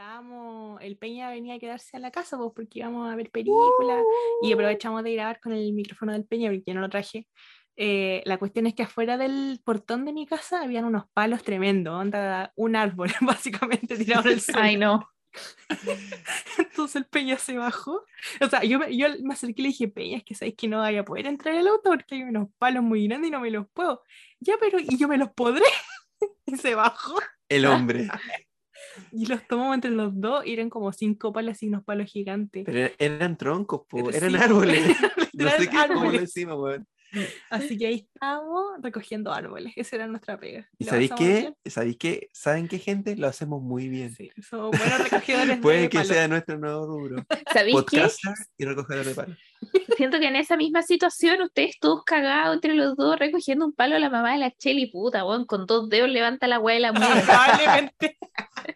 estábamos, el Peña venía a quedarse a la casa pues, porque íbamos a ver películas y aprovechamos de grabar con el micrófono del Peña porque yo no lo traje. Eh, la cuestión es que afuera del portón de mi casa habían unos palos tremendos, onda un árbol básicamente tirado en el suelo. Ay, no. Entonces el Peña se bajó. O sea, yo, me- yo me acerqué y le dije, Peña, es que sabéis que no vaya a poder entrar el auto porque hay unos palos muy grandes y no me los puedo. Ya, pero y yo me los podré. y se bajó. El hombre. Y los tomamos entre los dos y eran como cinco palos y unos palos gigantes. Pero er- eran troncos, po, eran sí, árboles. No sé qué, árboles. decimos, weón. Así que ahí estábamos recogiendo árboles. Esa era nuestra pega. ¿Y sabéis qué? ¿Sabéis qué? ¿Saben qué, gente? Lo hacemos muy bien. Sí, somos buenos recogedores Puede de que sea nuestro nuevo rubro. ¿Sabéis qué? Y recogedor de palos. Siento que en esa misma situación ustedes todos cagados entre los dos recogiendo un palo a la mamá de la Cheli, puta, weón, con dos dedos levanta la weá de la. Probablemente.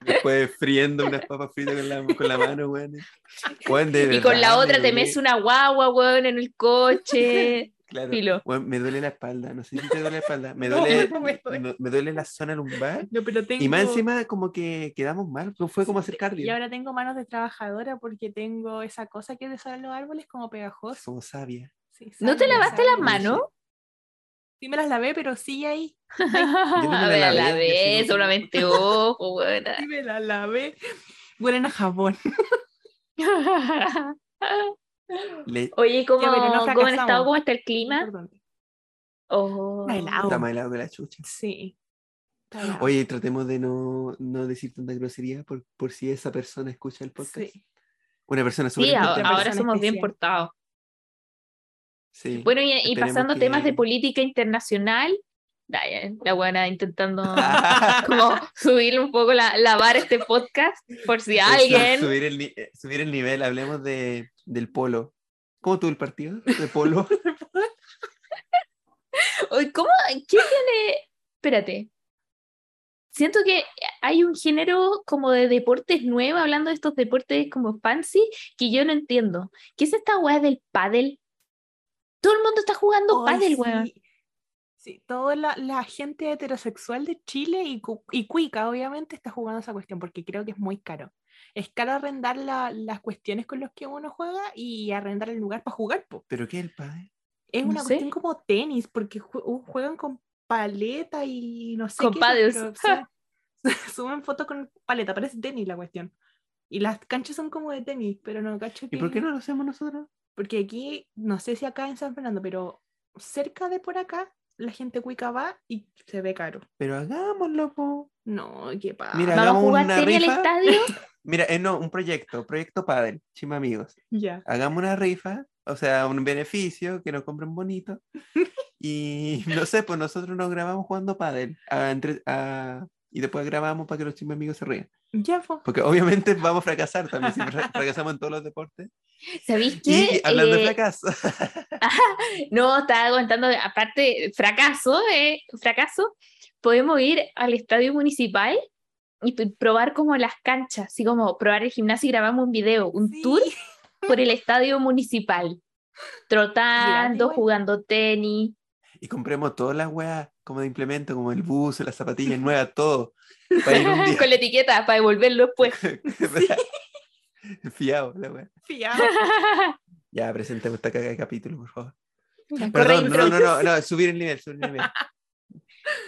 Después friendo unas papas fritas con la, con la mano, weón. Weón, de Y con la otra te metes una guagua, weón, en el coche. Claro. Filo. Weón, me duele la espalda, no sé si te duele la espalda. Me duele, no me duele. no- me duele la zona lumbar. No, pero tengo... Y más encima como que quedamos mal, fue como hacer cardio. Y ahora tengo manos de trabajadora porque tengo esa cosa que te salen los árboles como pegajoso. Como sabia. Sí, ¿No te lavaste las manos? Sí me las lavé, pero sí ahí. no me la A ver, a lavé, la yo sigo- solamente ojo, weón. Sí me las lavé. Huelen a jabón. Le... Oye, ¿cómo, Ya, pero no ¿cómo han estado? ¿Cómo está el clima? Oh. Está helado. Está más helado que la chucha. Sí. Oye, tratemos de no, no decir tanta grosería por, por si esa persona escucha el podcast. Sí. Una persona súper Sí, ahora persona somos bien especial. portados. Sí. Bueno, y, y pasando a que- temas de política internacional, la buena intentando como subir un poco la, la vara a este podcast, por si Eso, alguien. Subir el, eh, subir el nivel, hablemos de, del polo. ¿Cómo tuvo el partido? De polo. ¿Cómo? ¿Qué tiene? Espérate. Siento que hay un género como de deportes nuevo, hablando de estos deportes como fancy, que yo no entiendo. ¿Qué es esta weá del pádel? Todo el mundo está jugando Ay, pádel, sí. weón. Sí, toda la, la gente heterosexual de Chile y, y cuica, obviamente, está jugando esa cuestión porque creo que es muy caro. Es caro arrendar la- las cuestiones con las que uno juega y arrendar el lugar para jugar. po. ¿Pero qué es el padre? Es No una sé. cuestión como tenis, porque jue- juegan con paleta y no sé Con qué. paddles. pero suben, fotos con paleta, parece tenis la cuestión. Y las canchas son como de tenis, pero no cacho ¿Y por qué no lo hacemos nosotros? Porque aquí, no sé si acá en San Fernando, pero cerca de por acá, la gente cuica va y se ve caro. Pero hagámoslo, po. No, qué pasa. Mira, ¿Vamos a hagamos jugar una al rifa. estadio? Mira, eh, no, un proyecto, proyecto padel, chima amigos. Ya. Hagamos una rifa, o sea, un beneficio, que nos compren bonito. Y no sé, pues nosotros nos grabamos jugando pádel. a entre- a- y después grabamos para que los chima amigos se rían. Ya, fue. Porque obviamente vamos a fracasar también, si fra- fracasamos en todos los deportes. ¿Sabéis Y qué? hablando de Eh, fracaso, No, estaba contando, aparte, fracaso, eh, fracaso, podemos ir al estadio municipal y probar como las canchas, así como probar el gimnasio y grabamos un video, un Sí. tour por el estadio municipal, trotando, jugando tenis. y compremos todas las weas como de implemento, como el bus, las zapatillas nuevas, todo. Para ir un día. con la etiqueta para devolverlo después. Fiado, la wea. Fiado. Ya, presentemos esta caga de capítulo, por favor. Perdón, no, no, no, no, subir el nivel, subir el nivel.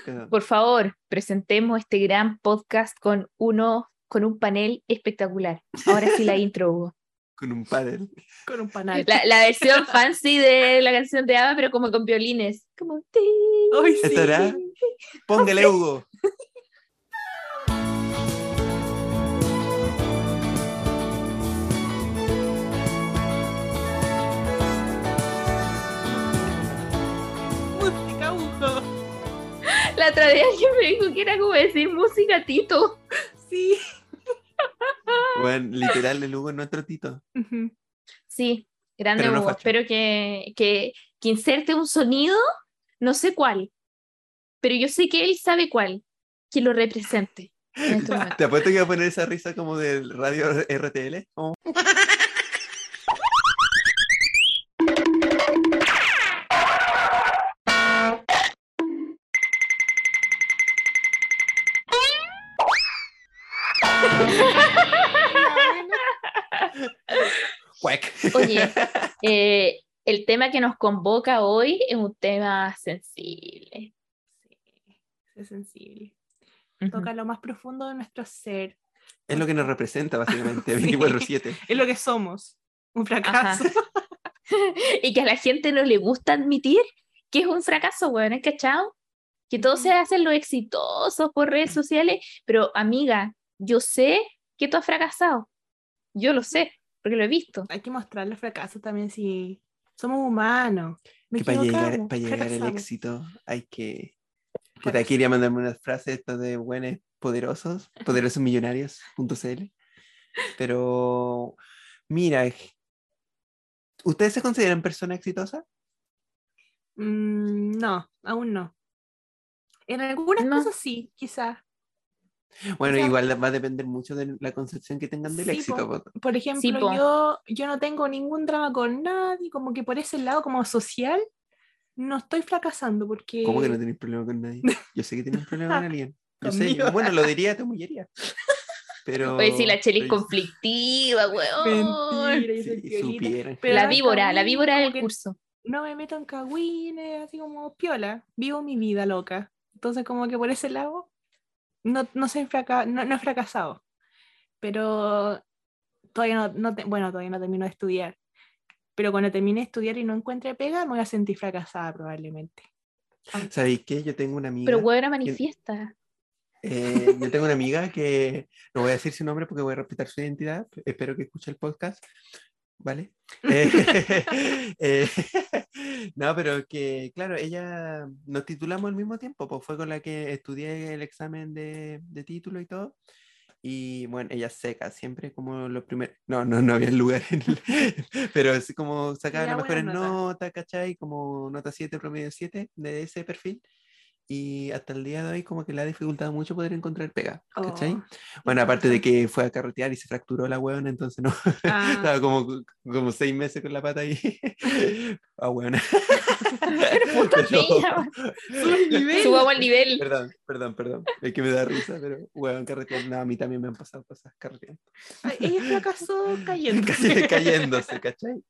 Perdón. Por favor, presentemos este gran podcast con uno, con un panel espectacular. Ahora sí la intro, Hugo. Con un paddle. Con un panal. La, la versión fancy de la canción de Ava, pero como con violines. Como sí. ¿Estará? Póngale, Hugo. Música, Hugo. La otra vez alguien me dijo que era como decir música Tito. Sí. Bueno, literal, el Hugo es nuestro tito. Sí, grande Pero no Hugo. Espero que, que, que inserte un sonido, no sé cuál, pero yo sé que él sabe cuál, que lo represente. en este. Te apuesto que va a poner esa risa como del radio RTL. como- Cuec. Oye, eh, el tema que nos convoca hoy es un tema sensible. Sí, es sensible. Toca lo más profundo de nuestro ser. Es lo que nos representa, básicamente, Sí. 24-7. Es lo que somos. Un fracaso. y que a la gente no le gusta admitir que es un fracaso, weón, ¿es cachado? Que todos se hacen los exitosos por redes sociales, pero amiga, yo sé que tú has fracasado. Yo lo sé, porque lo he visto. Hay que mostrar los fracasos también si somos humanos. Nos Que para llegar, para llegar al éxito hay que. Aquí quería mandarme unas frases estas de buenos poderosos, poderosos millonarios.cl. Pero, mira, ¿ustedes se consideran personas exitosas? Mm, no, aún no. En algunas No. cosas sí, quizás. Bueno, sea- igual va a depender mucho de la concepción que tengan del Sí, éxito. po. Por ejemplo, po. yo, yo no tengo ningún drama con nadie, como que por ese lado como social no estoy fracasando porque... ¿Cómo que no tenéis problema con nadie? Yo sé que tienes un problema con alguien. Yo sé, bueno, lo diría, te humillaría. Pero. Oye, sí, la Cheli es pero- conflictiva, weón. Mentira, Si La no, víbora, la víbora del curso. No me meto en cagüines, así como piola. Vivo mi vida loca. Entonces como que por ese lado no, no, soy fraca- no, no he fracasado. Pero todavía no, no te- bueno, todavía no termino de estudiar. Pero cuando termine de estudiar y no encuentre pega, me voy a sentir fracasada probablemente. ¿Sabéis qué? Yo tengo una amiga. Pero weón, manifiesta. eh, yo tengo una amiga que no voy a decir su nombre porque voy a respetar su identidad. Espero que escuche el podcast. ¿Vale? Eh, eh, no, pero que, claro, ella nos titulamos al mismo tiempo, pues fue con la que estudié el examen de, de título y todo. Y bueno, ella seca, siempre como lo primero. No, no, no había lugar en el- Pero así como sacaba las mejores notas. notas, ¿cachai? Como nota 7, promedio 7 de ese perfil. Y hasta el día de hoy como que le ha dificultado mucho poder encontrar pega, ¿cachai? Oh, Bueno, aparte de que fue a carretear y se fracturó la huevona, entonces no, Ah. estaba como, como seis meses con la pata ahí. Ah, huevona. Puta Pero- fea, nivel. Subamos el nivel. Perdón, perdón, perdón. Es que me da risa, pero huevón, carretear. No, a mí también me han pasado cosas carreteando. Ay, ella fracasó cayendo. Casi cayéndose, ¿cachai?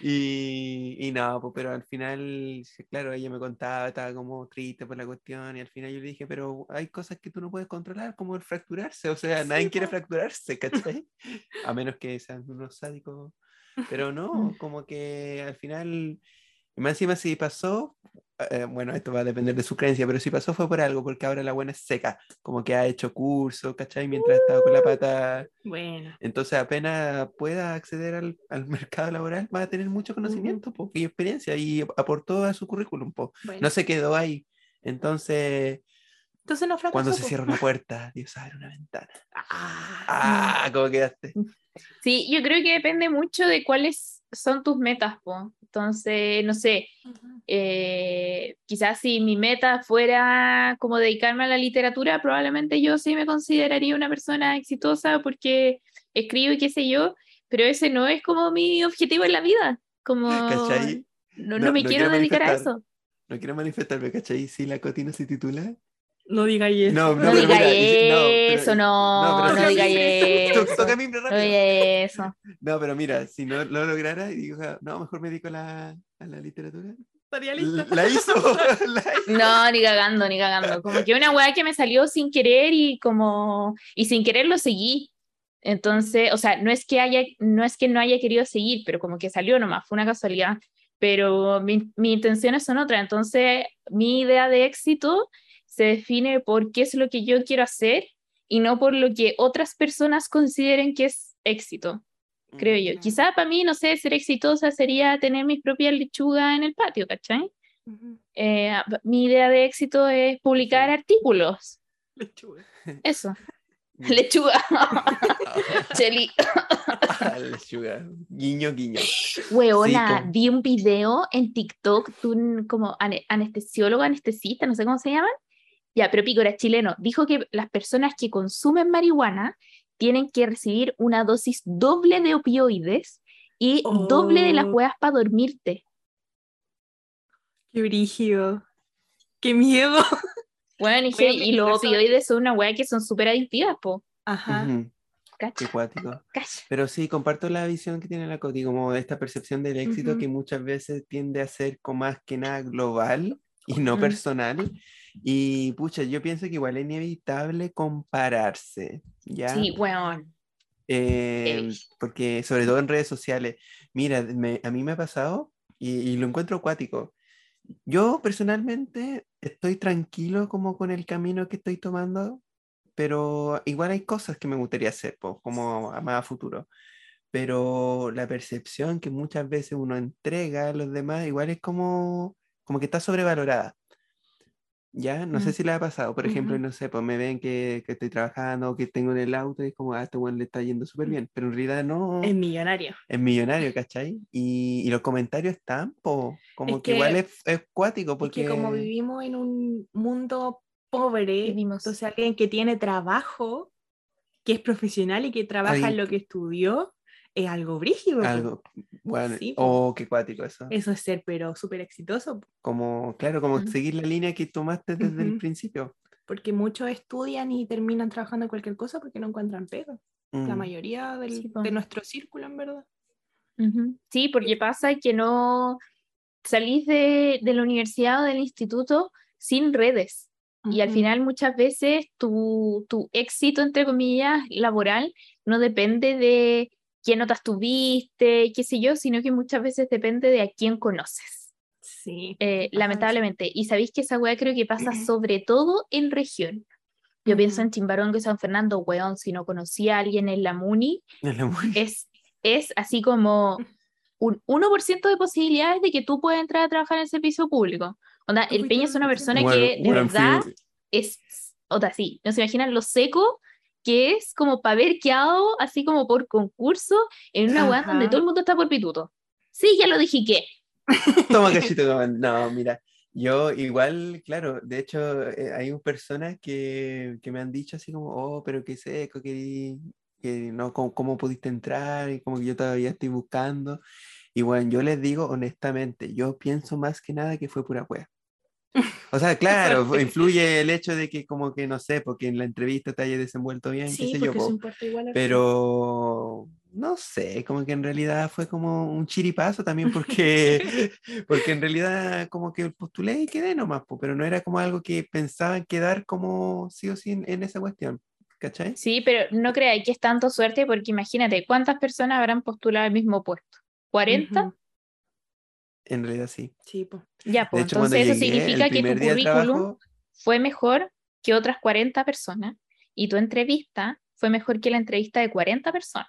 Y, y no, pues, pero al final, claro, ella me contaba, estaba como triste por la cuestión, y al final yo le dije, pero hay cosas que tú no puedes controlar, como el fracturarse, o sea, Sí, nadie quiere po. fracturarse, ¿cachai? A menos que sean unos sádicos, pero no, como que al final, y más encima si pasó, eh, bueno, esto va a depender de su creencia, pero si pasó fue por algo, porque ahora la buena es seca, como que ha hecho curso, ¿cachai? Mientras estaba con la pata Bueno, entonces, apenas pueda acceder al, al mercado laboral, va a tener mucho conocimiento po, y experiencia y aportó a su currículum. po. bueno. No se quedó ahí. Entonces, Entonces no fracasó. cuando se po. cierra una puerta, Dios abre una ventana. Ah, ¡Ah! ¿Cómo quedaste? Sí, yo creo que depende mucho de cuáles son tus metas, po. Entonces, no sé, eh, quizás si mi meta fuera como dedicarme a la literatura, probablemente yo sí me consideraría una persona exitosa porque escribo y qué sé yo, pero ese no es como mi objetivo en la vida, como no, No- no me no quiero quiero dedicar a eso. No quiero manifestarme, ¿cachai? Si la cotina se titula. No digáis eso. No, No, pero diga mira, no, eso, no, no, no, diga eso. Toca rápido. No diga eso. No, pero mira, si no lo lograra y digo, "Ah, no, mejor me dedico a la, a la literatura. Estaría lista. la hizo. la hizo. No, ni cagando, ni cagando. Como que una weá que me salió sin querer y como, y sin querer lo seguí. Entonces, o sea, no es que haya, no es que no haya querido seguir, pero como que salió nomás, fue una casualidad. Pero mi, mis intenciones son otras. Entonces, mi idea de éxito se define por qué es lo que yo quiero hacer y no por lo que otras personas consideren que es éxito, creo yo. Claro. Quizá para mí, no sé, ser exitosa sería tener mis propias lechugas en el patio, ¿cachai? Ujú. Eh, mi idea de éxito es publicar artículos. Lechuga. Eso. Lechuga. Cheli. Ah, lechuga. Guiño, guiño. Weona, Sí, vi un video en TikTok de un como ane- anestesiólogo, anestesista, no sé cómo se llaman. Ya, pero Pico era chileno. Dijo que las personas que consumen marihuana tienen que recibir una dosis doble de opioides y doble de las Oh. hueas para dormirte. Qué brígido. Qué miedo. Bueno, y, y los opioides son una hueá que son súper adictivas, po. Ajá. Qué cuático. cacha. Pero sí, comparto la visión que tiene la Coti, como de esta percepción del éxito que muchas veces tiende a ser como más que nada global y no personal. Y pucha, yo pienso que igual es inevitable compararse, ¿ya? Sí, weón. Eh, Ey. porque sobre todo en redes sociales, mira, me- a mí me ha pasado y, y lo encuentro acuático. Yo personalmente estoy tranquilo como con el camino que estoy tomando, pero igual hay cosas que me gustaría hacer, po, como a más a futuro. Pero la percepción que muchas veces uno entrega a los demás igual es como, como que está sobrevalorada. ¿Ya? No sé Mm. si le ha pasado, por ejemplo, no sé, pues me ven que, que estoy trabajando que tengo en el auto y es como, ah, este weón le está yendo súper bien, pero en realidad no Es millonario. es millonario, ¿cachai? Y, y los comentarios están, po, como Es que, igual que- es, es cuático, Es porque que como vivimos en un mundo pobre, Vivimos. entonces alguien que tiene trabajo, que es profesional y que trabaja en Alguien lo que estudió, es algo brígido. algo, bueno, Sí, oh, qué cuático eso. Eso es ser, pero súper exitoso, Como, claro, como Ujú. seguir la línea que tomaste desde el Ujú. principio. porque muchos estudian y terminan trabajando en cualquier cosa porque no encuentran pega. La Mm. mayoría del- Sí, po. de nuestro círculo, en verdad. Sí, porque pasa que no salís de, de la universidad o del instituto sin redes. Y al final muchas veces tu, tu éxito, entre comillas, laboral, no depende de qué notas tuviste, qué sé yo, sino que muchas veces depende de a quién conoces, Sí. eh, lamentablemente. Y sabéis que esa weá creo que pasa sobre todo en región. Yo pienso Ujú. en Chimbarongo y San Fernando, weón, si no conocía a alguien en la MUNI, Es la muy- es, es así como un 1% de posibilidades de que tú puedas entrar a trabajar en el servicio público. Onda, el Peña es una 1%. persona Bueno, que de verdad es, o sea, sí, no se imaginan lo seco que es como para haber quedado así como por concurso en una weá donde todo el mundo está por pituto. Sí, ya lo dije que. Toma cachito, toma. No, mira, yo igual, claro, de hecho, eh, hay personas que, que me han dicho así como, oh, pero qué seco, que, que no, ¿cómo, cómo pudiste entrar? Y como que yo todavía estoy buscando. Y bueno, yo les digo honestamente, yo pienso más que nada que fue pura wea. O sea, claro, influye el hecho de que como que no sé, porque en la entrevista te hayas desenvuelto bien, qué Sí, sé yo, po. igual. al Pero no sé, como que en realidad fue como un chiripazo también porque, porque en realidad como que postulé y quedé nomás, po, pero no era como algo que pensaba en quedar como sí o sí en, en esa cuestión, ¿cachai? Sí, pero no creáis que es tanto suerte porque imagínate cuántas personas habrán postulado al mismo puesto. ¿40? Ujú. En realidad sí. Sí, po. Ya, pues hecho, entonces eso llegué, significa que tu currículum trabajo, fue mejor que otras 40 personas y tu entrevista fue mejor que la entrevista de 40 personas.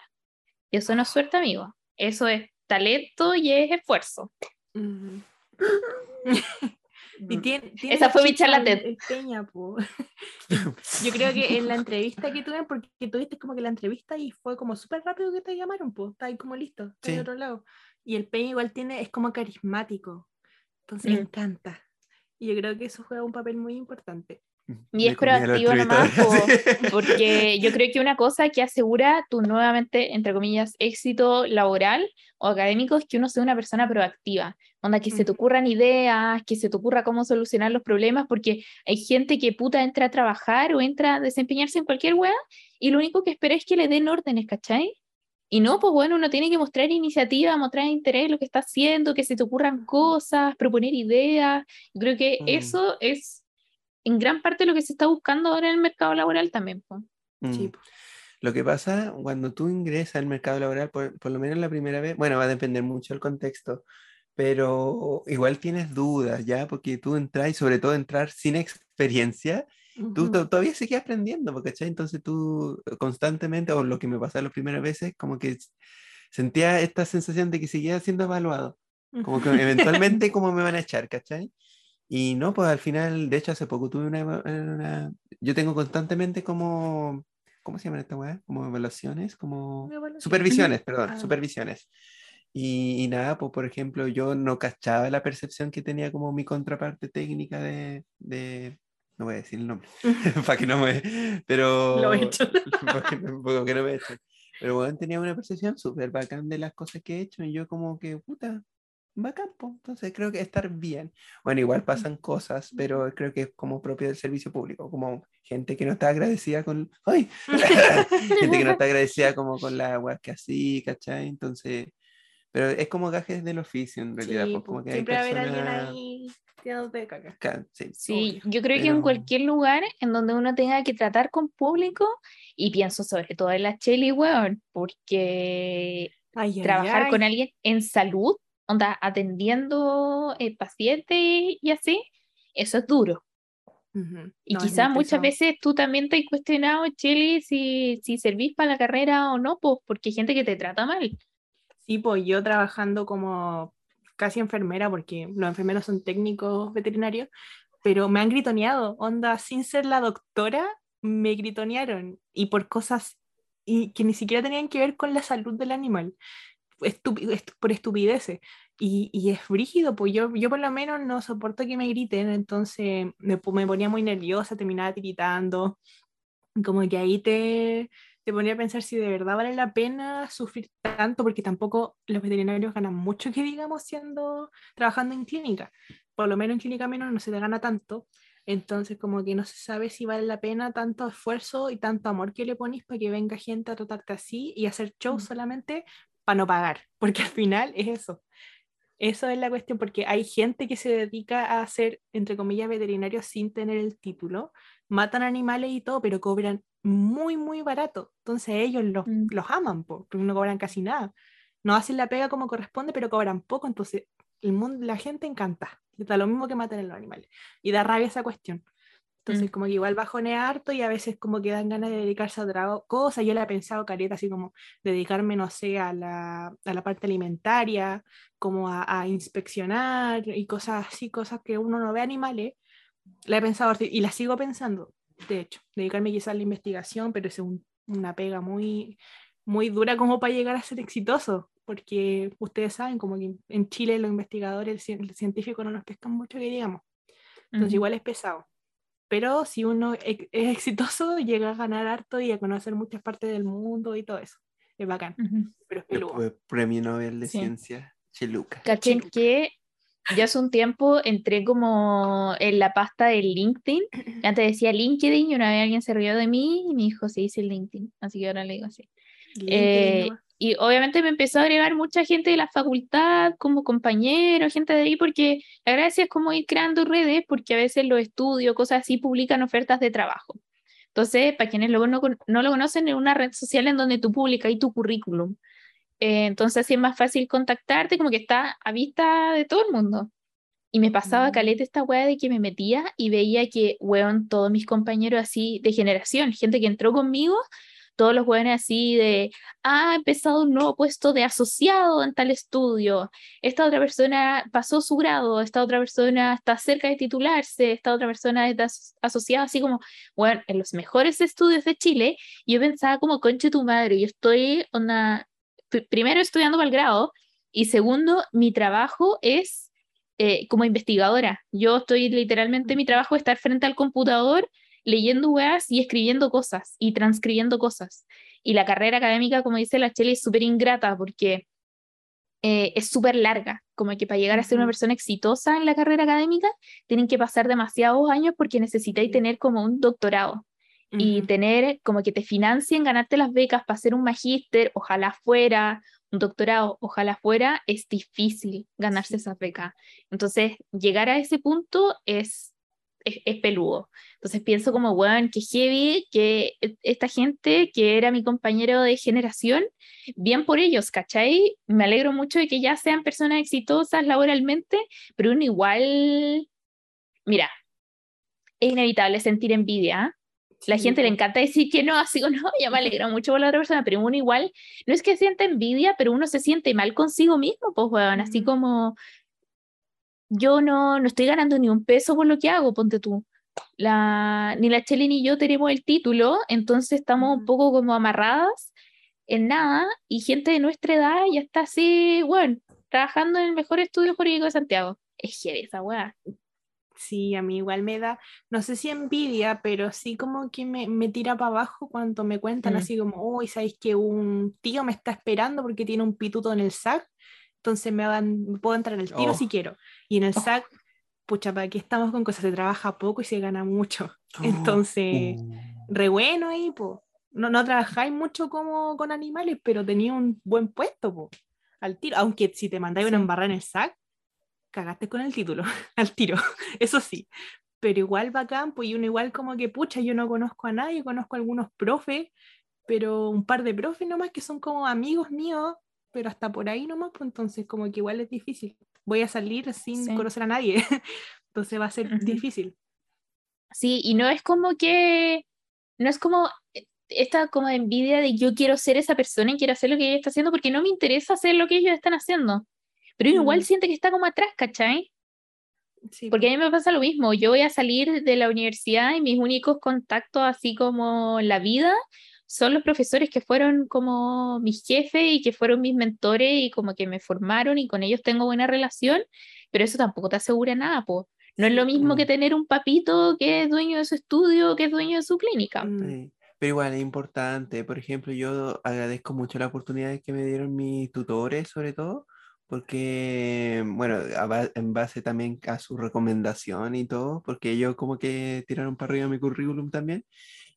Y eso no es suerte, amigo. Eso es talento y es esfuerzo. Ujú. Y tiene, tiene Esa fue mi charla Peña, po. Yo creo que en la entrevista que tuve, porque tuviste como que la entrevista y fue como súper rápido que te llamaron, pues, está ahí como listo, está Sí. de otro lado. Y el Peña igual tiene, es como carismático, entonces Mm. encanta. Y yo creo que eso juega un papel muy importante. Y me es proactivo nomás, porque yo creo que una cosa que asegura tu nuevamente, entre comillas, éxito laboral o académico es que uno sea una persona proactiva, onda que se te ocurran ideas, que se te ocurra cómo solucionar los problemas, porque hay gente que puta entra a trabajar o entra a desempeñarse en cualquier wea y lo único que espera es que le den órdenes, ¿cachai? Y no, pues bueno, uno tiene que mostrar iniciativa, mostrar interés en lo que está haciendo, que se te ocurran cosas, proponer ideas. Yo creo que Mm. eso es en gran parte lo que se está buscando ahora en el mercado laboral también. Sí, Mm. po. Lo que pasa cuando tú ingresas al mercado laboral, por, por lo menos la primera vez, bueno, va a depender mucho del contexto, pero igual tienes dudas, ¿ya? Porque tú entras y sobre todo entrar sin experiencia, tú todavía sigues aprendiendo, ¿cachai? Entonces tú eh, constantemente, o lo que me pasaba las primeras veces, como que sentía esta sensación de que seguía siendo evaluado, como que eventualmente como me van a echar, ¿cachai? Y no, pues al final, de hecho hace poco tuve una, eva- una- yo tengo constantemente como, ¿cómo se llaman esta weá? Como evaluaciones, como evaluación. supervisiones, perdón, Ah. supervisiones. Y, y nada, pues por ejemplo, yo no cachaba la percepción que tenía como mi contraparte técnica de, de- no voy a decir el nombre, para que no me, pero... Lo he hecho. para que no, para que no me echen. Pero bueno, tenía una percepción súper bacán de las cosas que he hecho y yo como que, puta, bacán, po. entonces creo que estar bien. Bueno, igual pasan cosas, pero creo que es como propio del servicio público, como gente que no está agradecida con, ¡ay! gente que no está agradecida como con la agua que así, ¿cachai? Entonces, pero es como gajes del oficio en realidad, Sí, pues, como que hay siempre va a haber alguien personas- ahí de caca. ca- sí, Sí, Obvio, yo creo que en pero- cualquier lugar en donde uno tenga que tratar con público, y pienso sobre todo en la Cheli, weón, porque Ay, ay, trabajar con ay. alguien en salud, onda, atendiendo eh, pacientes y así, eso es duro. Ujú. Y No, quizás muchas veces tú también te has cuestionado, Cheli, si, si servís para la carrera o no, pues porque hay gente que te trata mal. Sí, pues yo trabajando como casi enfermera, porque los enfermeros son técnicos veterinarios, pero me han gritoneado, onda, sin ser la doctora, me gritonearon y por cosas y que ni siquiera tenían que ver con la salud del animal, estupi- est- por estupideces. Y, y es brígido, pues yo, yo por lo menos no soporto que me griten, entonces me, me ponía muy nerviosa, terminaba tiritando, como que ahí te, te ponía a pensar si de verdad vale la pena sufrir tanto, porque tampoco los veterinarios ganan mucho que digamos siendo, trabajando en clínica, por lo menos en clínica menos no se te gana tanto, entonces como que no se sabe si vale la pena tanto esfuerzo y tanto amor que le pones para que venga gente a tratarte así y hacer show Mm. solamente para no pagar, porque al final es eso. Eso es la cuestión, porque hay gente que se dedica a ser, entre comillas, veterinarios sin tener el título, matan animales y todo, pero cobran muy, muy barato. Entonces ellos los, Mm. los aman, po, porque no cobran casi nada. No hacen la pega como corresponde, pero cobran poco, entonces el mundo, la gente encanta. Da lo mismo que maten a los animales. Y da rabia esa cuestión. Entonces, Mm. como que igual bajonea harto y a veces como que dan ganas de dedicarse a otra cosa. Yo le he pensado, careta, así como dedicarme, no sé, a la, a la parte alimentaria, como a, a inspeccionar y cosas así, cosas que uno no ve animales. La he pensado y la sigo pensando, de hecho, dedicarme quizás a la investigación, pero es un- una pega muy, muy dura como para llegar a ser exitoso, porque ustedes saben, como que en Chile los investigadores, el cien- el científico no nos pescan mucho, que digamos. Entonces Ujú. igual es pesado. Pero si uno e- es exitoso, llega a ganar harto y a conocer muchas partes del mundo y todo eso. Es bacán, Ujú. pero es peludo. premio Nobel de Sí. Ciencia, Chiluca. que yo hace un tiempo entré como en la pasta de LinkedIn. Antes decía LinkedIn y una vez alguien se rió de mí y me dijo, se dice LinkedIn. Así que ahora le digo así. LinkedIn Eh. Y obviamente me empezó a agregar mucha gente de la facultad, como compañeros, gente de ahí, porque la gracia es como ir creando redes, porque a veces los estudios, cosas así, publican ofertas de trabajo. Entonces, para quienes luego no, no lo conocen, es una red social en donde tú publicas ahí tu currículum. Eh, entonces, así es más fácil contactarte, como que está a vista de todo el mundo. Y me pasaba Mm. caleta esta weá de que me metía y veía que, weón, todos mis compañeros así de generación, gente que entró conmigo, todos los weones así de, ah, ha empezado un nuevo puesto de asociado en tal estudio, esta otra persona pasó su grado, esta otra persona está cerca de titularse, esta otra persona está aso- asociada, así como, bueno, en los mejores estudios de Chile, yo pensaba como, conche tu madre, yo estoy, pr- primero estudiando para el grado, y segundo, mi trabajo es eh, como investigadora. Yo estoy literalmente, mi trabajo es estar frente al computador leyendo weas y escribiendo cosas y transcribiendo cosas. Y la carrera académica, como dice la Chele, es súper ingrata porque eh, es súper larga. Como que para llegar a ser una persona exitosa en la carrera académica, tienen que pasar demasiados años porque necesitáis tener como un doctorado y tener como que te financien, ganarte las becas para hacer un magíster, ojalá fuera, un doctorado, ojalá fuera, es difícil ganarse Sí. esas becas. Entonces, llegar a ese punto es, es, es peludo. Entonces pienso como, weón, que heavy que e- esta gente que era mi compañero de generación, bien por ellos, ¿cachai? Me alegro mucho de que ya sean personas exitosas laboralmente, pero uno igual, mira, es inevitable sentir envidia, ¿ah? La Sí, gente le encanta decir que no, así o no, ya me alegra mucho por la otra persona, pero uno igual, no es que sienta envidia, pero uno se siente mal consigo mismo, pues, weón, así como yo no, no estoy ganando ni un peso por lo que hago, ponte tú. La, ni la Cheli ni yo tenemos el título, entonces estamos un poco como amarradas en nada, y gente de nuestra edad ya está así, bueno, trabajando en el mejor estudio jurídico de Santiago. Es heavy esa weá. Sí, a mí igual me da, no sé si envidia, pero sí como que me, me tira para abajo cuando me cuentan Mm. así como, uy, ¿sabéis que un tío me está esperando porque tiene un pituto en el SAC? Entonces me, van, puedo entrar al tiro Oh. si quiero. Y en el Oh. SAC, pucha, para aquí estamos con cosas, se trabaja poco y se gana mucho. Entonces, Uh, re bueno ahí, po. No, no trabajáis mucho como con animales, pero tenía un buen puesto, po. Al tiro. Aunque si te mandáis una Sí. embarrada en el SAC, cagaste con el título, al tiro. Eso sí. Pero igual bacán, pues y uno igual como que, pucha, yo no conozco a nadie, conozco a algunos profes, pero un par de profes nomás que son como amigos míos, pero hasta por ahí nomás, pues entonces como que igual es difícil. Voy a salir sin Sí. conocer a nadie, entonces va a ser Ujú. difícil. Sí, y no es como que, no es como esta como envidia de yo quiero ser esa persona y quiero hacer lo que ella está haciendo porque no me interesa hacer lo que ellos están haciendo. Pero igual Mm. siente que está como atrás, ¿cachai? Sí, Porque a mí me pasa lo mismo, yo voy a salir de la universidad y mis únicos contactos así como la vida son los profesores que fueron como mis jefes y que fueron mis mentores y como que me formaron y con ellos tengo buena relación, pero eso tampoco te asegura nada, po. No es lo mismo que tener un papito que es dueño de su estudio, que es dueño de su clínica. Mm. sí. Pero igual es importante. Por ejemplo, yo agradezco mucho la oportunidad que me dieron mis tutores, sobre todo, porque, bueno, a en base también a su recomendación y todo, porque ellos como que tiraron para arriba mi currículum también.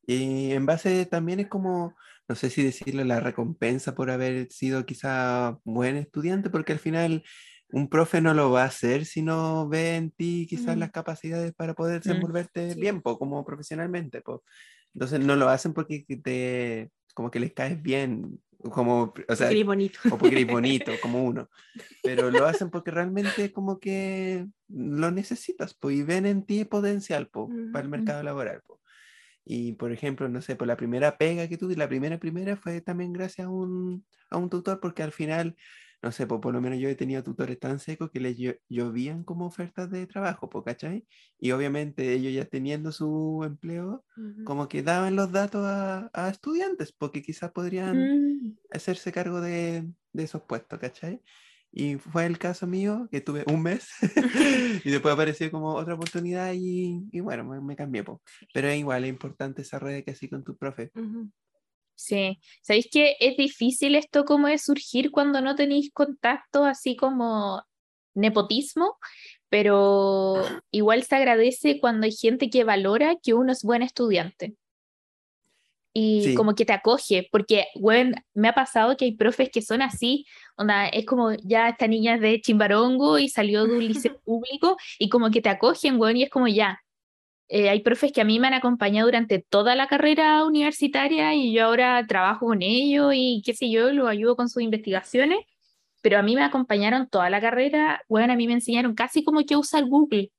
Y en base también es como, no sé si decirle la recompensa por haber sido quizá buen estudiante, porque al final un profe no lo va a hacer si no ve en ti quizás Mm. las capacidades para poder Mm, desenvolverte sí. bien, po, como profesionalmente. po. Entonces no lo hacen porque te, como que les caes bien, como, o sea, eres bonito. o porque eres bonito, como uno. Pero lo hacen porque realmente como que lo necesitas, pues, y ven en ti potencial, pues, para el mercado laboral, pues. Y por ejemplo, no sé, por la primera pega que tuve, la primera primera fue también gracias a un, a un tutor, porque al final, no sé, pues por lo menos yo he tenido tutores tan secos que les llo- llovían como ofertas de trabajo, pues, ¿cachai? Y obviamente ellos ya teniendo su empleo, como que daban los datos a, a estudiantes, porque quizás podrían Mm, hacerse cargo de, de esos puestos, ¿cachai? Y fue el caso mío, que tuve un mes y después apareció como otra oportunidad y, y bueno, me, me cambié. po. Pero es igual, es importante esa red que así con tu profe. Ujú. Sí, ¿sabéis que es difícil esto como de surgir cuando no tenéis contacto así como nepotismo? Pero igual se agradece cuando hay gente que valora que uno es buen estudiante. Y Sí. como que te acoge, porque, bueno, me ha pasado que hay profes que son así, onda, es como ya esta niña es de Chimbarongo y salió de un liceo público y como que te acogen, weón, y es como ya. Eh, hay profes que a mí me han acompañado durante toda la carrera universitaria y yo ahora trabajo con ellos y qué sé yo, los ayudo con sus investigaciones, pero a mí me acompañaron toda la carrera, bueno, a mí me enseñaron casi como que usar Google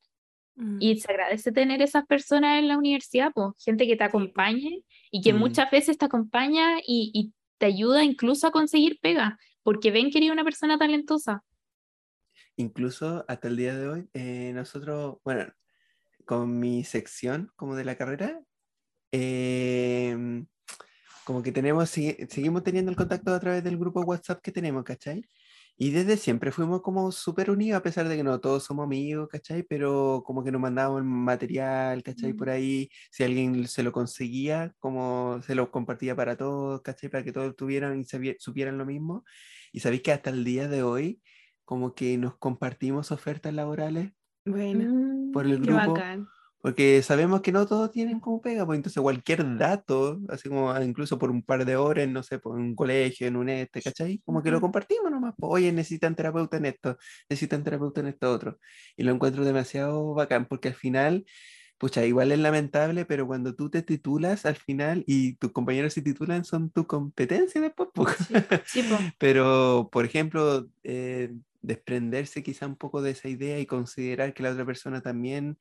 Mm. y se agradece tener esas personas en la universidad, pues, gente que te acompañe y que Mm. muchas veces te acompaña y, y te ayuda incluso a conseguir pega, porque ven que eres una persona talentosa. Incluso hasta el día de hoy, eh, nosotros, bueno, con mi sección como de la carrera, em, como que tenemos, sigue- seguimos teniendo el contacto a través del grupo WhatsApp que tenemos, ¿cachai? Y desde siempre fuimos como súper unidos, a pesar de que no todos somos amigos, ¿cachai? Pero como que nos mandábamos material, ¿cachai? Por ahí, si alguien se lo conseguía, como se lo compartía para todos, ¿cachai? Para que todos tuvieran y supieran lo mismo. Y sabéis que hasta el día de hoy, como que nos compartimos ofertas laborales Bueno, Mm, por el grupo, bacán. Porque sabemos que no todos tienen como pega, pues entonces cualquier dato, así como ah, incluso por un par de horas, no sé, por un colegio, en un este, ¿cachai? Como que lo compartimos nomás, pues, oye, necesitan terapeuta en esto, necesitan terapeuta en esto otro. Y lo encuentro demasiado bacán, porque al final, pucha, igual es lamentable, pero cuando tú te titulas al final y tus compañeros se titulan, son tu competencia después, pues. Sí, po. Pero, por ejemplo, eh, desprenderse quizá un poco de esa idea y considerar que la otra persona también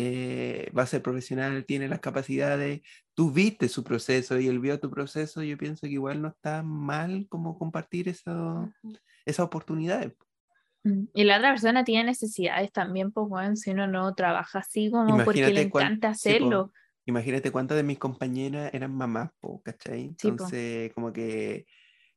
eh, va a ser profesional, tiene las capacidades, tú viste su proceso y él vio tu proceso, yo pienso que igual no está mal como compartir eso, esas oportunidades. Mm, Y la otra persona tiene necesidades también, pues bueno, si uno no trabaja así como porque le Imagínate encanta sí, po. hacerlo. Imagínate cuántas de mis compañeras eran mamás, po, ¿cachai? Sí. Entonces, como que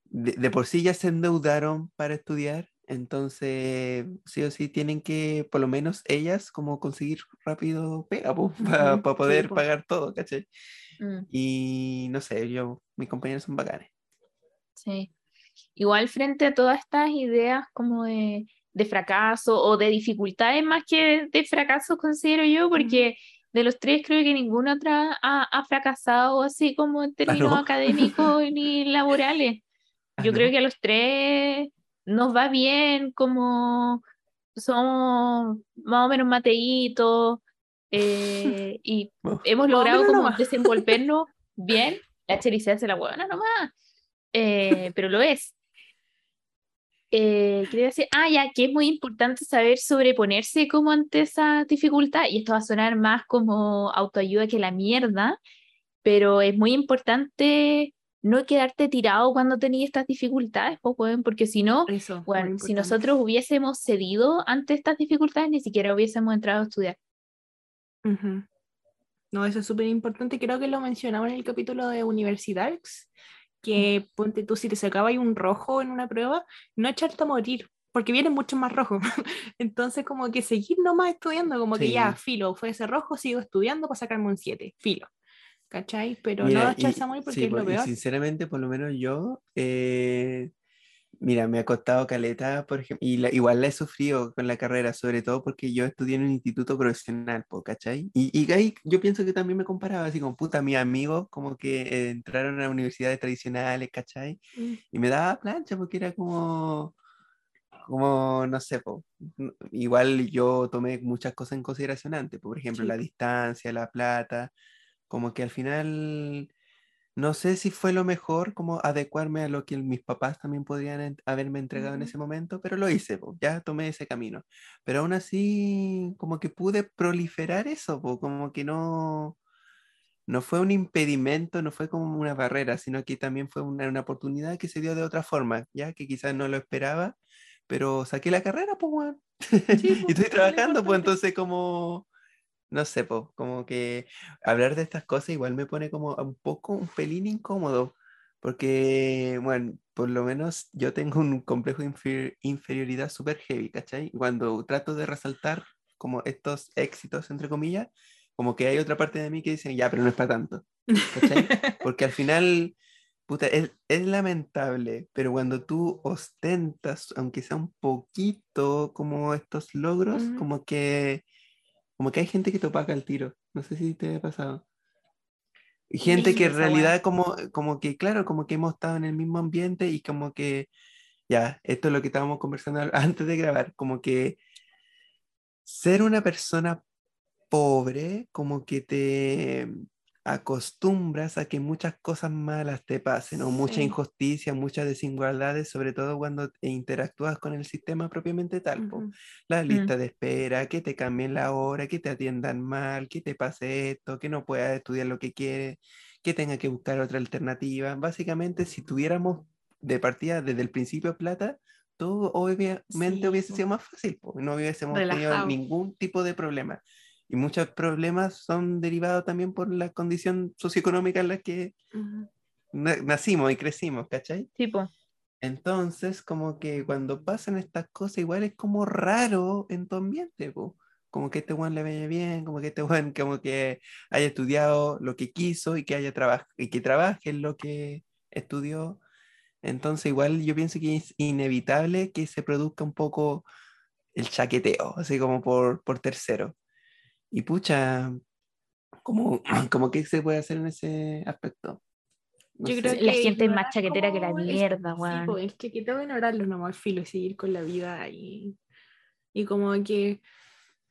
de, de por sí ya se endeudaron para estudiar, entonces sí o sí tienen que, por lo menos ellas, como conseguir rápido pega, para Ujú, poder po. pagar todo, ¿cachai? Mm, Y no sé, yo, mis compañeros son bacanes. sí. igual frente a todas estas ideas como de, de fracaso o de dificultades más que de fracaso, considero yo, porque de los tres creo que ninguna otra ha, ha fracasado así como en términos no? académicos ni laborales. Ah, Yo creo ¿no? que a los tres nos va bien, como somos más o menos mateitos eh, y Bueno, hemos logrado como nomás. desenvolvernos bien. La Cheri se hace la huevona nomás, eh, pero lo es. Eh, quería decir, ah, ya, que es muy importante saber sobreponerse como ante esa dificultad, y esto va a sonar más como autoayuda que la mierda, pero es muy importante no quedarte tirado cuando tenías estas dificultades, po, weón, porque si no, Eso, bueno, si nosotros hubiésemos cedido ante estas dificultades, ni siquiera hubiésemos entrado a estudiar. No, eso es súper importante. Creo que lo mencionaba en el capítulo de Universidades, que ponte tú, si te sacabas un rojo en una prueba, no echarte a morir, porque vienen muchos más rojos. Entonces, como que seguir nomás estudiando, como que ya, Sí. filo, fue ese rojo, sigo estudiando para sacarme un 7, filo. ¿Cachai? Pero Mira, no a morir porque sí, es lo peor. sinceramente, por lo menos yo, eh, mira, me ha costado caleta, por ejemplo, y la- igual la he sufrido con la carrera, sobre todo porque yo estudié en un instituto profesional, ¿cachai? Y, y ahí yo pienso que también me comparaba, así como, puta, mis amigos como que eh, entraron a universidades tradicionales, ¿cachai? Mm. Y me daba plancha porque era como, como, no sé, po, igual yo tomé muchas cosas en consideración antes, por ejemplo, Sí. la distancia, la plata, como que al final, no sé si fue lo mejor como adecuarme a lo que mis papás también podrían en- haberme entregado en ese momento, pero lo hice, po, ya tomé ese camino. Pero aún así, como que pude proliferar eso, po, como que no, no fue un impedimento, no fue como una barrera, sino que también fue una, una oportunidad que se dio de otra forma, ya que quizás no lo esperaba, pero saqué la carrera, pues, weón. Sí, y estoy trabajando, pues, entonces como, no sé, pues, como que hablar de estas cosas igual me pone como un poco, un pelín incómodo, porque, bueno, por lo menos yo tengo un complejo de infer- inferioridad súper heavy, ¿cachai? Cuando trato de resaltar como estos éxitos, entre comillas, como que hay otra parte de mí que dice, ya, pero no es para tanto, ¿cachai? Porque al final, puta, es, es lamentable, pero cuando tú ostentas, aunque sea un poquito como estos logros, como que, como que hay gente que te opaca el tiro. No sé si te ha pasado. Gente que en realidad como, como que, claro, como que hemos estado en el mismo ambiente y como que, ya, esto es lo que estábamos conversando antes de grabar, como que ser una persona pobre, como que te acostumbras a que muchas cosas malas te pasen, o mucha Sí. injusticia, muchas desigualdades, sobre todo cuando te interactúas con el sistema propiamente tal, po. Ujú. La lista de espera, que te cambien la hora, que te atiendan mal, que te pase esto, que no puedas estudiar lo que quieres, que tenga que buscar otra alternativa. Básicamente, si tuviéramos de partida desde el principio plata, todo obviamente Sí, hubiese sido más fácil, no hubiésemos tenido ningún tipo de problema. Y muchos problemas son derivados también por la condición socioeconómica en la que nacimos y crecimos, ¿cachai? Tipo, Entonces, como que cuando pasan estas cosas, igual es como raro en tu ambiente, po. Como que este weón le vaya bien, como que este weón como que haya estudiado lo que quiso y que haya trabajado y que trabaje en lo que estudió. Entonces, igual yo pienso que es inevitable que se produzca un poco el chaqueteo, así como por, por tercero. Y pucha, como, como que se puede hacer en ese aspecto. No Yo sé. creo La gente es más chaquetera que la mierda, Sí, weón. po, el chaqueteo de ignorarlo nomás filo y seguir con la vida y, y como que,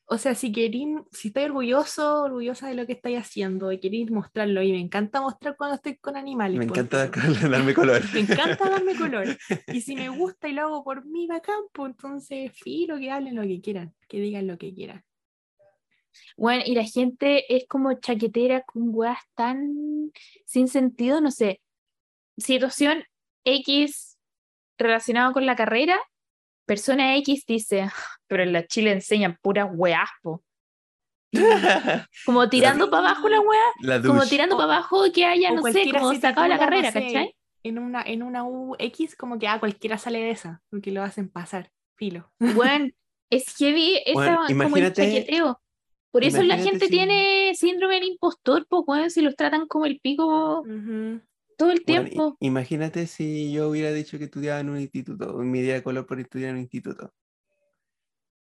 o sea, si querís, si estáis orgulloso, orgullosa de lo que estáis haciendo y queréis mostrarlo, y me encanta mostrar cuando estoy con animales. Me ponte encanta darme color. Me encanta darme color. Y si me gusta y lo hago por mí, bacán, pues entonces filo, que hablen lo que quieran, que digan lo que quieran. Bueno, y la gente es como chaquetera con weas tan sin sentido, no sé. Situación X relacionada con la carrera, persona X dice, "Ah, pero en la Chile enseñan puras weas, po". Como tirando para abajo la wea, La como tirando para abajo que haya, O no sé, como sacado la titula, no carrera, sé, ¿cachai? En una, en una UX, como que ah, cualquiera sale de esa, porque lo hacen pasar, filo. Bueno, es heavy esa, Bueno, como el imagínate- chaqueteo. Por eso la gente si- tiene síndrome del impostor, pues, si los tratan como el pico todo el Bueno, tiempo. imagínate si yo hubiera dicho que estudiaba en un instituto, o me diera de color por estudiar en un instituto.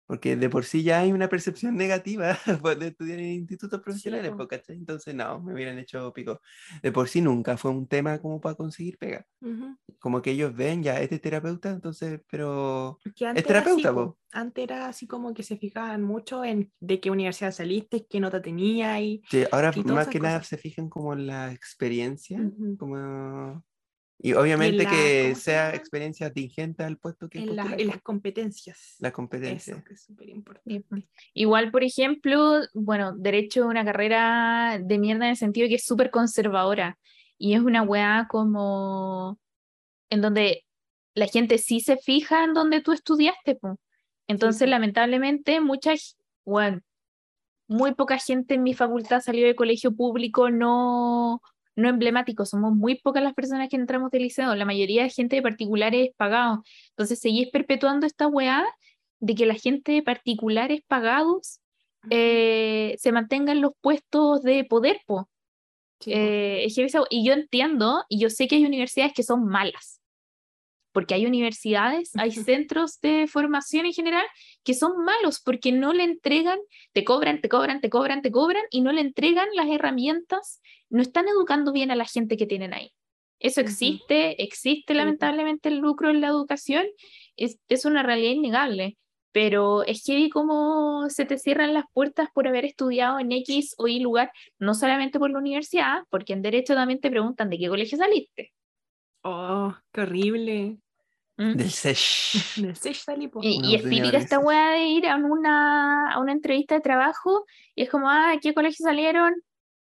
Porque de por sí ya hay una percepción negativa de estudiar en institutos profesionales, po, ¿cachai? Entonces, no, me hubieran hecho pico. De por sí nunca fue un tema como para conseguir pega. Ujú. Como que ellos ven, ya, este es terapeuta, entonces, pero es terapeuta, po. Antes era así como que se fijaban mucho en de qué universidad saliste, qué nota tenía y Sí, ahora Y más que nada cosas. se fijan como en la experiencia, Ujú. como... Y obviamente la- que ¿cómo se sea experiencia atingente al puesto que en, las- en las competencias. la Eso, competencia. que es súper importante. Igual, por ejemplo, bueno, derecho es una carrera de mierda en el sentido que es súper conservadora y es una weá como en donde la gente sí se fija en donde tú estudiaste, po. Entonces, lamentablemente, muchas, bueno, muy poca gente en mi facultad salió de colegio público no, no emblemático, somos muy pocas las personas que entramos del liceo, la mayoría de gente de particulares pagados. Entonces, seguís perpetuando esta weá de que la gente de particulares pagados eh, se mantenga en los puestos de poder, po. Sí. Eh, y yo entiendo, y yo sé que hay universidades que son malas, porque hay universidades, hay centros de formación en general que son malos porque no le entregan, te cobran, te cobran, te cobran, te cobran y no le entregan las herramientas, no están educando bien a la gente que tienen ahí. Eso existe, existe lamentablemente el lucro en la educación, es, es una realidad innegable, pero es heavy como se te cierran las puertas por haber estudiado en X o Y lugar, no solamente por la universidad, porque en Derecho también te preguntan de qué colegio saliste. Oh, qué horrible. ¿Mm? Del SESH. Del SESH salí, po. Y, Una y es oportunidad típica esta weá de ir a una, a una entrevista de trabajo y es como, ah, ¿qué colegio salieron?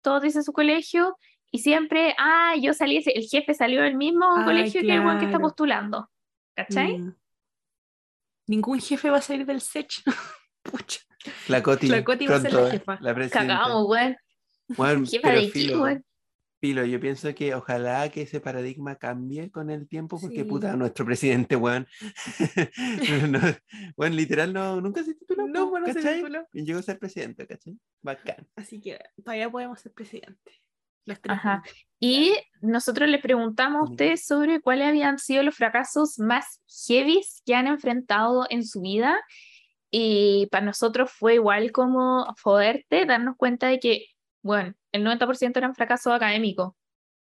Todos dicen su colegio y siempre, ah, yo salí, el jefe salió del mismo Ay, colegio que el weón que está claro. postulando. ¿Cachai? Mm. Ningún jefe va a salir del SECH. Pucha. La Coti. La Coti va a ser la pronto, jefa. La presidenta. Cagamos, weón. Weón, Jefa de filo, weón. Filo, yo pienso que ojalá que ese paradigma cambie con el tiempo, porque Sí. puta, nuestro presidente, weón. no, weón, literal, no, nunca se tituló. No, bueno, se ¿cachai? tituló. Y llegó a ser presidente, ¿cachai? Bacán. Así que todavía podemos ser presidente. Los tres Ajá. Y nosotros le preguntamos a ustedes sobre cuáles habían sido los fracasos más heavies que han enfrentado en su vida. Y para nosotros fue igual como fuerte darnos cuenta de que, bueno, el 90% eran fracasos académicos.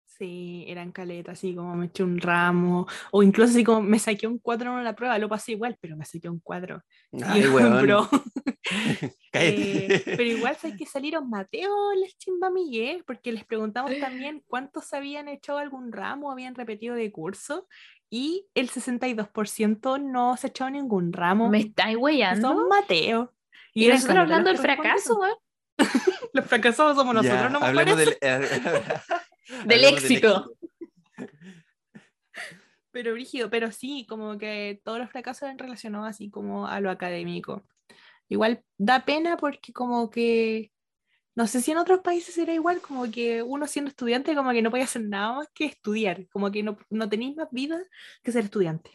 Sí, eran caletas, así como me eché un ramo, o incluso así como me saqué un 4 en la prueba, lo pasé igual, pero me saqué un 4. Ay. Bro. Cállate. Eh, pero igual sabes que salieron Mateo, les chimba Miguel, porque les preguntamos también cuántos habían echado algún ramo, habían repetido de curso, y el 62% no se echó ningún ramo. ¿Me estáis y weyando? son Mateo. Y eran nosotros hablando del fracaso, respondieron. Los fracasados somos nosotros, Ya, no me hablemos parece. del, Del hablemos éxito. Pero brígido, pero sí, como que todos los fracasos eran relacionados así como a lo académico. Igual da pena porque como que, no sé si en otros países era igual, como que uno siendo estudiante como que no puede hacer nada más que estudiar, como que no, no tenéis más vida que ser estudiante.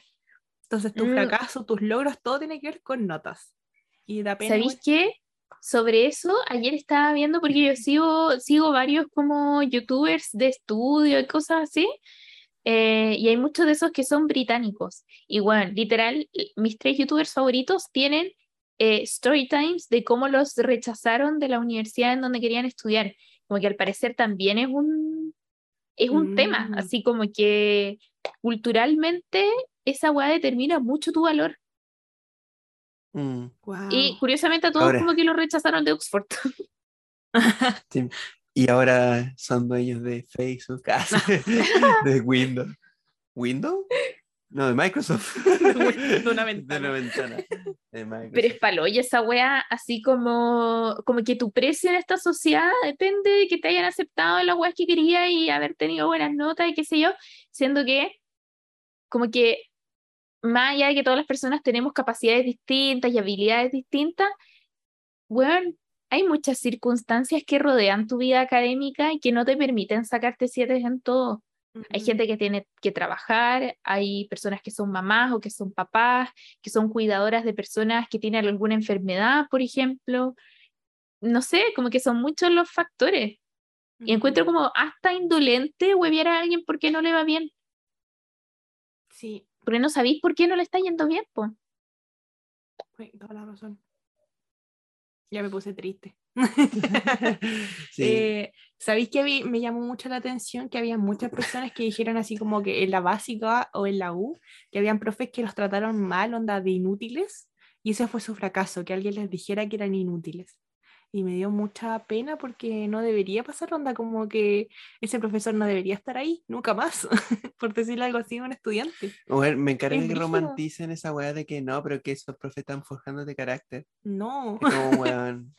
Entonces tu Mm. fracaso, tus logros, todo tiene que ver con notas. Y da pena. ¿Sabéis qué? Sobre eso, ayer estaba viendo, porque yo sigo, sigo varios como youtubers de estudio y cosas así, eh, y hay muchos de esos que son británicos. Y bueno, literal, mis tres youtubers favoritos tienen eh, story times de cómo los rechazaron de la universidad en donde querían estudiar. Como que al parecer también es un, es un tema, Mm. así como que culturalmente esa weá determina mucho tu valor. Mm. Y curiosamente a todos Ahora- como que los rechazaron de Oxford. sí. Y ahora son dueños de Facebook, de Windows. ¿Windows? No, de Microsoft. De una De ventana. una ventana. De Pero es palo, y esa wea, así como, como que tu precio en esta sociedad depende de que te hayan aceptado las weas que querías y haber tenido buenas notas y qué sé yo, siendo que, como que, más allá de que todas las personas tenemos capacidades distintas y habilidades distintas, weón, hay muchas circunstancias que rodean tu vida académica y que no te permiten sacarte siete en todo. Hay gente que tiene que trabajar, hay personas que son mamás o que son papás, que son cuidadoras de personas que tienen alguna enfermedad, por ejemplo. No sé, como que son muchos los factores. Y encuentro como hasta indolente hueviar a alguien porque no le va bien. Sí, Porque no sabéis por qué no le está yendo bien, pues. sí, toda la razón. Ya me puse triste. Sí. Eh, ¿Sabéis que habí- me llamó mucho la atención que había muchas personas que dijeron así como que en la básica o en la U, que habían profes que los trataron mal, onda de inútiles, y ese fue su fracaso, que alguien les dijera que eran inútiles. Y me dio mucha pena porque no debería pasar onda, como que ese profesor no debería estar ahí, nunca más, por decirle algo así a un estudiante. Mujer, me encarga es que brígido. romanticen esa weá de que no, pero que esos profes están forjando de carácter. No. Como, weón,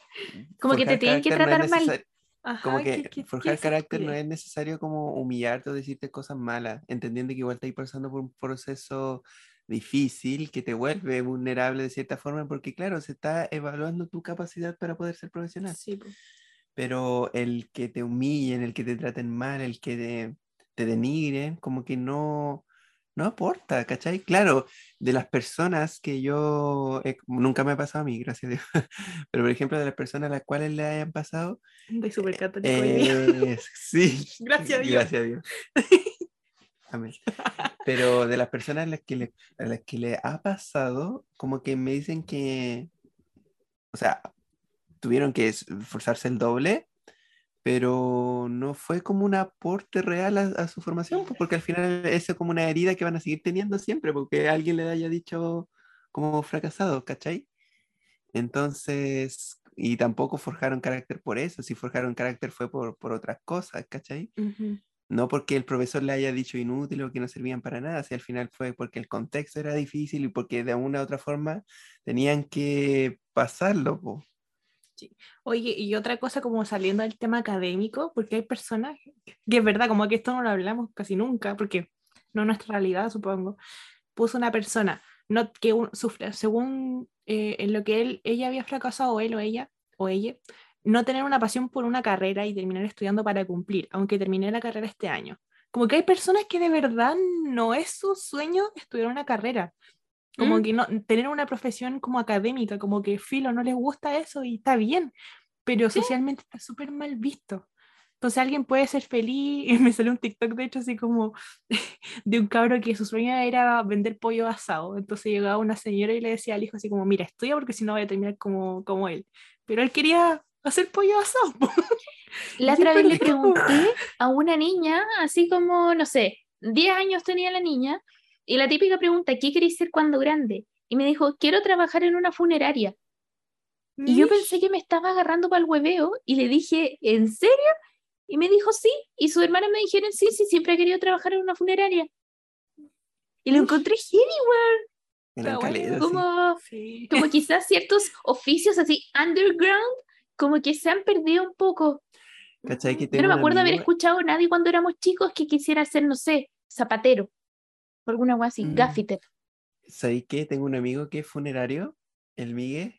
Como que te tienen que carácter no tratar mal. Ajá, Como ¿qué- que qué- qué forjar carácter no es necesario como humillarte o decirte cosas malas, entendiendo que igual estás pasando por un proceso difícil que te vuelve vulnerable de cierta forma, porque claro, se está evaluando tu capacidad para poder ser profesional. Sí. Pero el que te humillen, el que te traten mal, el que te, te denigren, como que no, no aporta, ¿cachai? Claro, de las personas que yo, nunca me ha pasado a mí, gracias a Dios, pero por ejemplo, de las personas a las cuales le hayan pasado, De súper católico eh, sí, Gracias a Dios. Gracias a Dios. Amén. Pero de las personas a las que le, a las que le ha pasado, como que me dicen que, o sea, tuvieron que es- esforzarse el doble, pero no fue como un aporte real a, a su formación, pues, porque al final eso es como una herida que van a seguir teniendo siempre, porque alguien le haya dicho como fracasado, ¿cachai? Entonces, y tampoco forjaron carácter por eso, si forjaron carácter fue por, por otras cosas, ¿cachai? Ujú. No porque el profesor le haya dicho inútil o que no servían para nada, si al final fue porque el contexto era difícil y porque de una u otra forma tenían que pasarlo. po. Oye, y otra cosa como saliendo del tema académico, porque hay personas, que es verdad, como que esto no lo hablamos casi nunca, porque no es nuestra realidad, supongo, puso una persona no, que un- sufre, según eh, en lo que él, ella había fracasado, o él o ella, o ella, no tener una pasión por una carrera y terminar estudiando para cumplir, aunque terminé la carrera este año. Como que hay personas que de verdad no es su sueño estudiar una carrera. Como Mm. que no, tener una profesión como académica, como que filo, no les gusta eso y está bien, pero socialmente está súper mal visto. Entonces alguien puede ser feliz, y me salió un TikTok de hecho así como de un cabro que su sueño era vender pollo asado. Entonces llegaba una señora y le decía al hijo así como, mira, estudia porque si no voy a terminar como, como él. Pero él quería hacer pollo asado. La otra vez le pregunté a una niña, así como, no sé, 10 años tenía la niña, y la típica pregunta, ¿qué queréis ser cuando grande? Y me dijo, quiero trabajar en una funeraria. Y yo pensé que me estaba agarrando para el hueveo y le dije, ¿en serio? Y me dijo, sí. Y sus hermanas me dijeron, sí, sí, siempre he querido trabajar en una funeraria. Y lo encontré bueno, sí. como, Sí. como quizás ciertos oficios así underground, como que se han perdido un poco. ¿Cachai? Que Yo no me acuerdo haber escuchado a nadie cuando éramos chicos que quisiera ser, no sé, zapatero. O alguna cosa así, Mm. gaffiter. ¿Sabéis qué? Tengo un amigo que es funerario, el Miguel,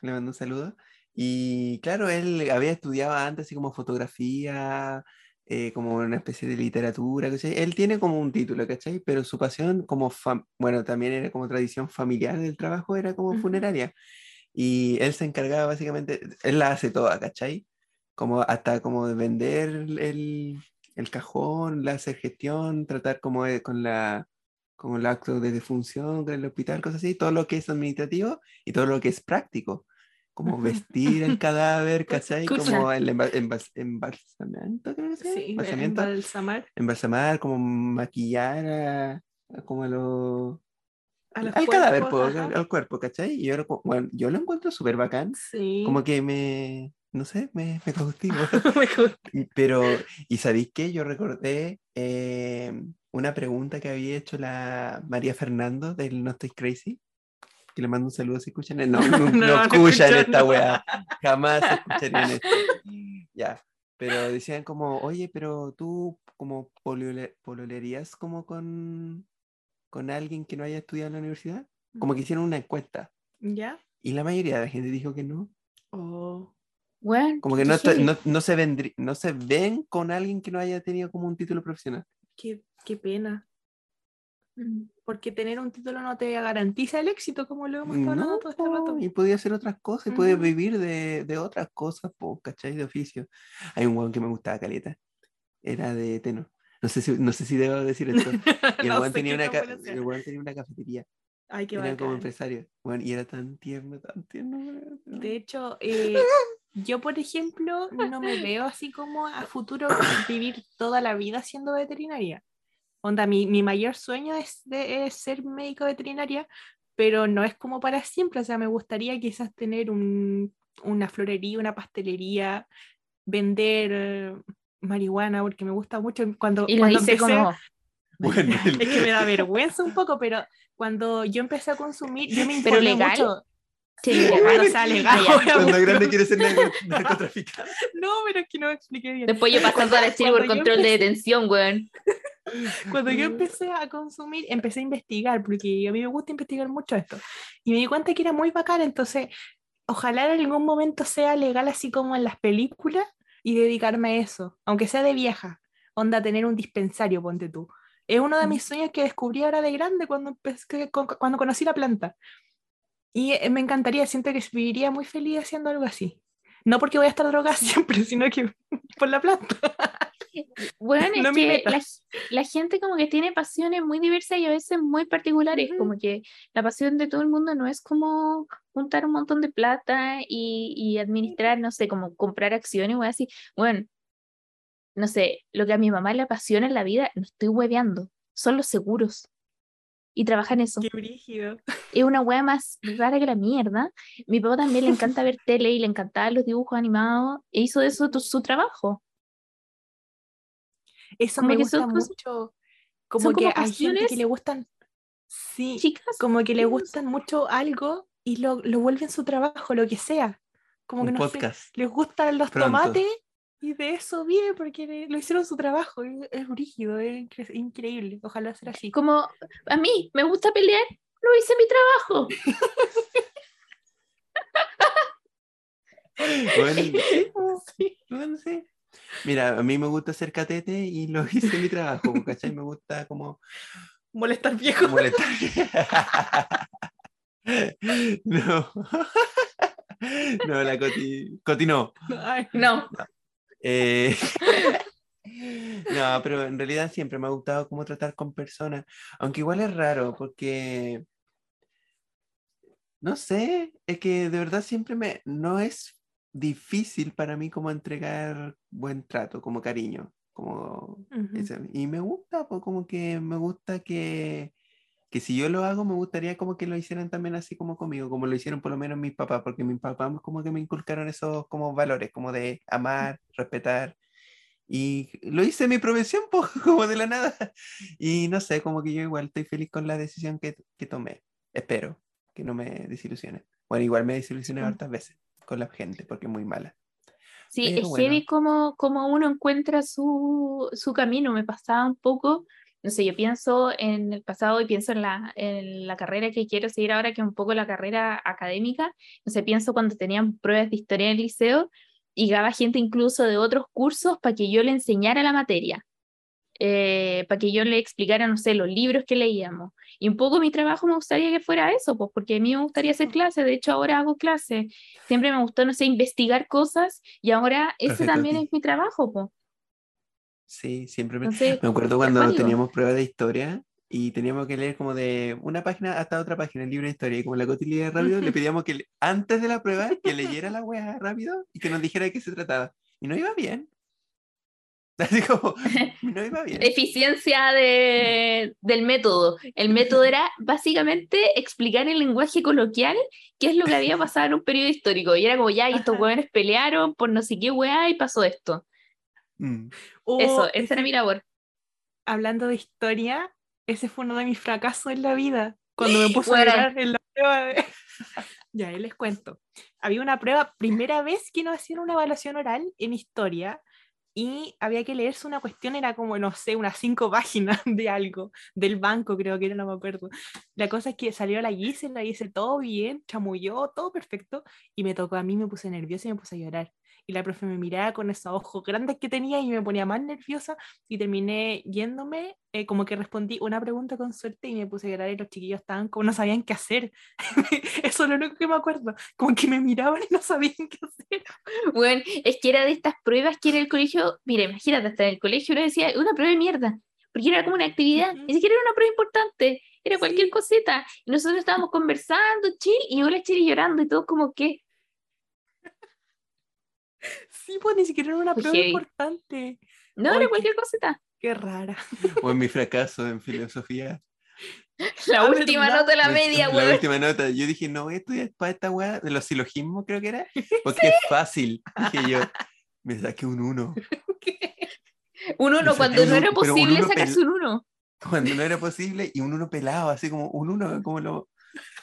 le mando un saludo. Y claro, él había estudiado antes así como fotografía, eh, como una especie de literatura, ¿cachai? Él tiene como un título, ¿cachai? Pero su pasión como, fam- bueno, también era como tradición familiar del trabajo, era como funeraria. Y él se encargaba básicamente, él la hace toda, ¿cachai? Como hasta como de vender el, el cajón, la hacer gestión, tratar como de- con la como el acto de defunción con el hospital, cosas así, todo lo que es administrativo y todo lo que es práctico, como vestir el cadáver, ¿cachai? Como el emba- embas- embalsamiento, creo que Sí, embalsamar embalsamar, como maquillar a, como a los al cadáver, cuerpos, ajá. al, al cuerpo, ¿cachai? Y yo bueno, yo lo encuentro súper bacán, Sí. como que me, no sé, me, me cautivo. Pero, ¿y sabéis qué? Yo recordé eh, una pregunta que había hecho la María Fernando del No Estoy Crazy. Que le mando un saludo si escuchan. No, no, no, No, escuchan escuchan, esta weá. Jamás escucharían esto. Ya. Pero decían como, oye, pero tú como polole- pololerías como con, con alguien que no haya estudiado en la universidad. Como que hicieron una encuesta. ¿Ya? Y la mayoría de la gente dijo que no. Oh. Bueno, Como que no, no, no se vendrí- no se ven con alguien que no haya tenido como un título profesional. Qué, qué pena. Mm. Porque tener un título no te garantiza el éxito, como lo hemos estado hablando No, todo este rato. y podía hacer otras cosas, y puedes vivir de, de otras cosas, po, ¿cachai? De oficio. Hay un weón que me gustaba caleta. Era de Teno. No sé si, no sé si debo decir esto. Y el No tenía, una el tenía una cafetería. Ay, qué Era como bacán. empresario. Bueno, y era tan tierno, tan tierno. De hecho, eh, yo, por ejemplo, no me veo así como a futuro vivir toda la vida siendo veterinaria. Onda, mi, mi mayor sueño es, de, es ser médico veterinaria, pero no es como para siempre. O sea, me gustaría quizás tener un- una florería, una pastelería, vender marihuana, porque me gusta mucho. Cuando, Y cuando dice empecé- como, Bueno, el- es que me da vergüenza un poco, pero cuando yo empecé a consumir, yo me ¿Pero informé legal? mucho. sí, Legal, o sea, legal. Cuando grande quiere ser narco- narcotraficante. No, pero es que no me expliqué bien. Después yo pasando a decir por control de empecé- detención, weón. Cuando yo empecé a consumir, empecé a investigar, porque a mí me gusta investigar mucho esto. Y me di cuenta que era muy bacán, entonces ojalá en algún momento sea legal así como en las películas y dedicarme a eso, aunque sea de vieja, onda tener un dispensario, ponte tú. Es uno de mis sueños que descubrí ahora de grande cuando, cuando conocí la planta. Y eh, me encantaría, siento que viviría muy feliz haciendo algo así. No porque voy a estar drogada siempre, sino que por la planta. Bueno, es No que la, la gente como que tiene pasiones muy diversas y a veces muy particulares, como que la pasión de todo el mundo no es como juntar un montón de plata y, y administrar, no sé, como comprar acciones o así. Bueno, no sé, lo que a mi mamá le apasiona en la vida, no estoy hueveando, son los seguros. Y trabaja en eso. Qué brígido. Es una wea más rara que la mierda. Mi papá también le encanta ver tele y le encantaban los dibujos animados. E hizo de eso tu- su trabajo. Eso Como me gusta son mucho. Como son que como hay gente que le gustan. Sí, Chicas, como que le gustan mucho algo y lo, lo vuelven su trabajo, lo que sea. Como que no sé, les gustan los Pronto. tomates y de eso vive porque lo hicieron su trabajo. Es, brígido, es incre- increíble. Ojalá sea así. como a mí me gusta pelear, no hice mi trabajo. Bueno, sí, Sí. bueno, sí. Mira, a mí me gusta hacer catete y lo hice en mi trabajo, ¿cachai? Me gusta como Molestar viejo. molestar. No. No, la Coti, Coti no. Ay, No, Eh, No, pero en realidad siempre me ha gustado cómo tratar con personas, aunque igual es raro porque, no sé, es que de verdad siempre me, no es difícil para mí como entregar buen trato, como cariño, como ujú. ese- y me gusta, pues como que me gusta que, que si yo lo hago, me gustaría como que lo hicieran también así como conmigo, como lo hicieron por lo menos mis papás, porque mis papás como que me inculcaron esos como valores, como de amar, respetar. Y lo hice en mi profesión, pues, como de la nada. Y no sé, como que yo igual estoy feliz con la decisión que, que tomé. Espero que no me desilusione. Bueno, igual me desilusioné Sí. hartas veces con la gente, porque es muy mala. sí, Pero es bueno. heavy como, como uno encuentra su, su camino. Me pasaba un poco, no sé, yo pienso en el pasado y pienso en la, en la carrera que quiero seguir ahora, que es un poco la carrera académica. No sé, pienso cuando tenían pruebas de historia en el liceo y llegaba gente incluso de otros cursos para que yo le enseñara la materia. para que yo le explicara, no sé, los libros que leíamos. Y un poco mi trabajo me gustaría que fuera eso, pues porque a mí me gustaría hacer clases, de hecho ahora hago clases. Siempre me gustó, no sé, investigar cosas y ahora ese Perfecto, también es mi trabajo, pues. Sí, siempre me... Entonces, Me acuerdo cuando teníamos pruebas de historia y teníamos que leer como de una página hasta otra página, el libro de historia, y como la Coti leía rápido, le pedíamos que antes de la prueba que leyera la wea rápido y que nos dijera de qué se trataba. Y no iba bien. Así como, no iba bien. eficiencia de, del método. El método era básicamente explicar en lenguaje coloquial qué es lo que había pasado en un periodo histórico. Y era como, ya, y estos Ajá. hueones pelearon por no sé qué hueá y pasó esto. Mm. Eso, ese- esa era mi labor. hablando de historia, ese fue uno de mis fracasos en la vida. Cuando me puse a llorar en la prueba de... ya, ahí les cuento. Había una prueba, primera vez que nos hacían una evaluación oral en historia y había que leerse una cuestión, era como, no sé, unas cinco páginas de algo, del banco creo que era, no me acuerdo. La cosa es que salió la Giselle, la Giselle todo bien, chamulló, todo perfecto, y me tocó a mí, me puse nerviosa y me puse a llorar. Y la profe me miraba con esos ojos grandes que tenía y me ponía más nerviosa y terminé yéndome, eh, como que respondí una pregunta con suerte y me puse a llorar y los chiquillos estaban como no sabían qué hacer. Eso es lo único que me acuerdo, como que me miraban y no sabían qué hacer. Bueno, es que era de estas pruebas que en el colegio, mire, imagínate, hasta en el colegio uno decía, una prueba de mierda, porque era como una actividad, ni siquiera era una prueba importante, era cualquier Sí. cosita. Y nosotros estábamos conversando, chill, y yo la chill llorando y todo como que, Sí, pues ni siquiera era una prueba importante. no, Ay, era qué- cualquier cosita. Qué rara. O en mi fracaso en filosofía. La Ah, última ¿verdad? nota de la Me- media, La weón. última nota. Yo dije, no, esto es para esta weá de los silogismos, creo que era. Porque es fácil. Dije yo, me saqué un uno. Un uno, saqué cuando un no era un posible uno sacarse un uno. Cuando no era posible, y un uno pelado, así como un uno, como lo.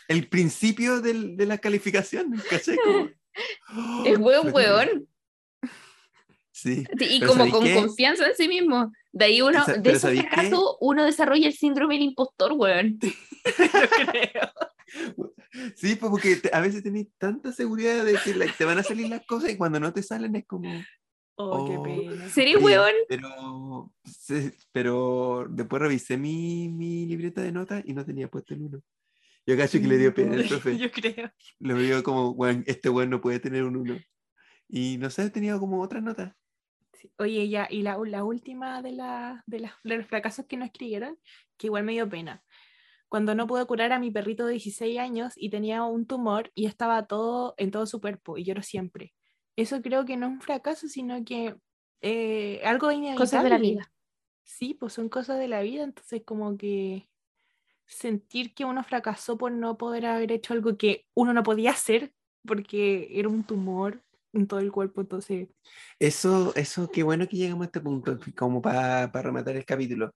El principio del- de la calificación, ¿cachai? Como, Es weón, fue terrible. weón. Sí. Sí, Y como ¿sabéis con qué? confianza en sí mismo. De ahí uno, de pero ese ¿sabéis qué? fracaso, uno desarrolla el síndrome del impostor, weón. Yo creo. Sí, pues porque te- a veces tenés tanta seguridad de que la- te van a salir las cosas y cuando no te salen es como. Oh, qué Oh. pena. ¿Sería weón? Pero, pero después revisé mi, mi libreta de notas y no tenía puesto el uno. Yo cacho que le dio pena al profe. Yo creo. Lo vio como, "Weón, este weón no puede tener un uno. Y no sé, tenía como otras notas. Sí. Oye, ya, y la, la última de, la, de, la- de los fracasos que no escribieron, que igual me dio pena. Cuando no pude curar a mi perrito de 16 años y tenía un tumor y estaba todo en todo su cuerpo y lloro siempre. Eso creo que no es un fracaso, sino que eh, algo inevitable. Cosas de la vida. Sí, pues son cosas de la vida, entonces como que sentir que uno fracasó por no poder haber hecho algo que uno no podía hacer porque era un tumor en todo el cuerpo, entonces Eso, eso, qué bueno que llegamos a este punto, como para rematar el capítulo.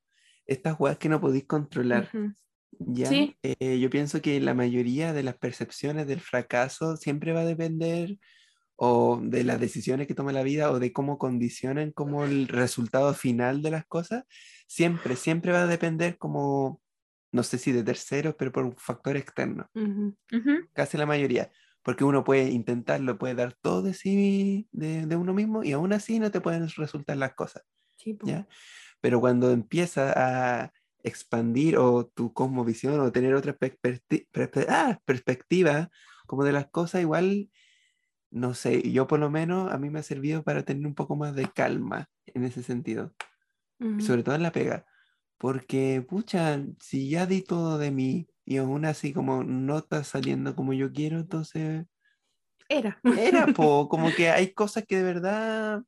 Estas weas que no podéis controlar. ujú, ¿ya? Sí. Eh, yo pienso que la mayoría de las percepciones del fracaso siempre va a depender o de las decisiones que toma la vida o de cómo condicionan como el resultado final de las cosas, siempre, siempre va a depender como, no sé si de terceros, pero por un factor externo, ujú. Ujú. casi la mayoría. Porque uno puede intentarlo, puede dar todo de sí, de, de uno mismo, y aún así no te pueden resultar las cosas. Sí. ¿ya? Pero cuando empieza a expandir o tu cosmovisión o tener otra perspecti- ah, perspectiva como de las cosas, igual, no sé, yo por lo menos a mí me ha servido para tener un poco más de calma en ese sentido, Ujú. sobre todo en la pega, porque, pucha, si ya di todo de mí y aún así como no está saliendo como yo quiero, entonces Era. era, po, como que hay cosas que de verdad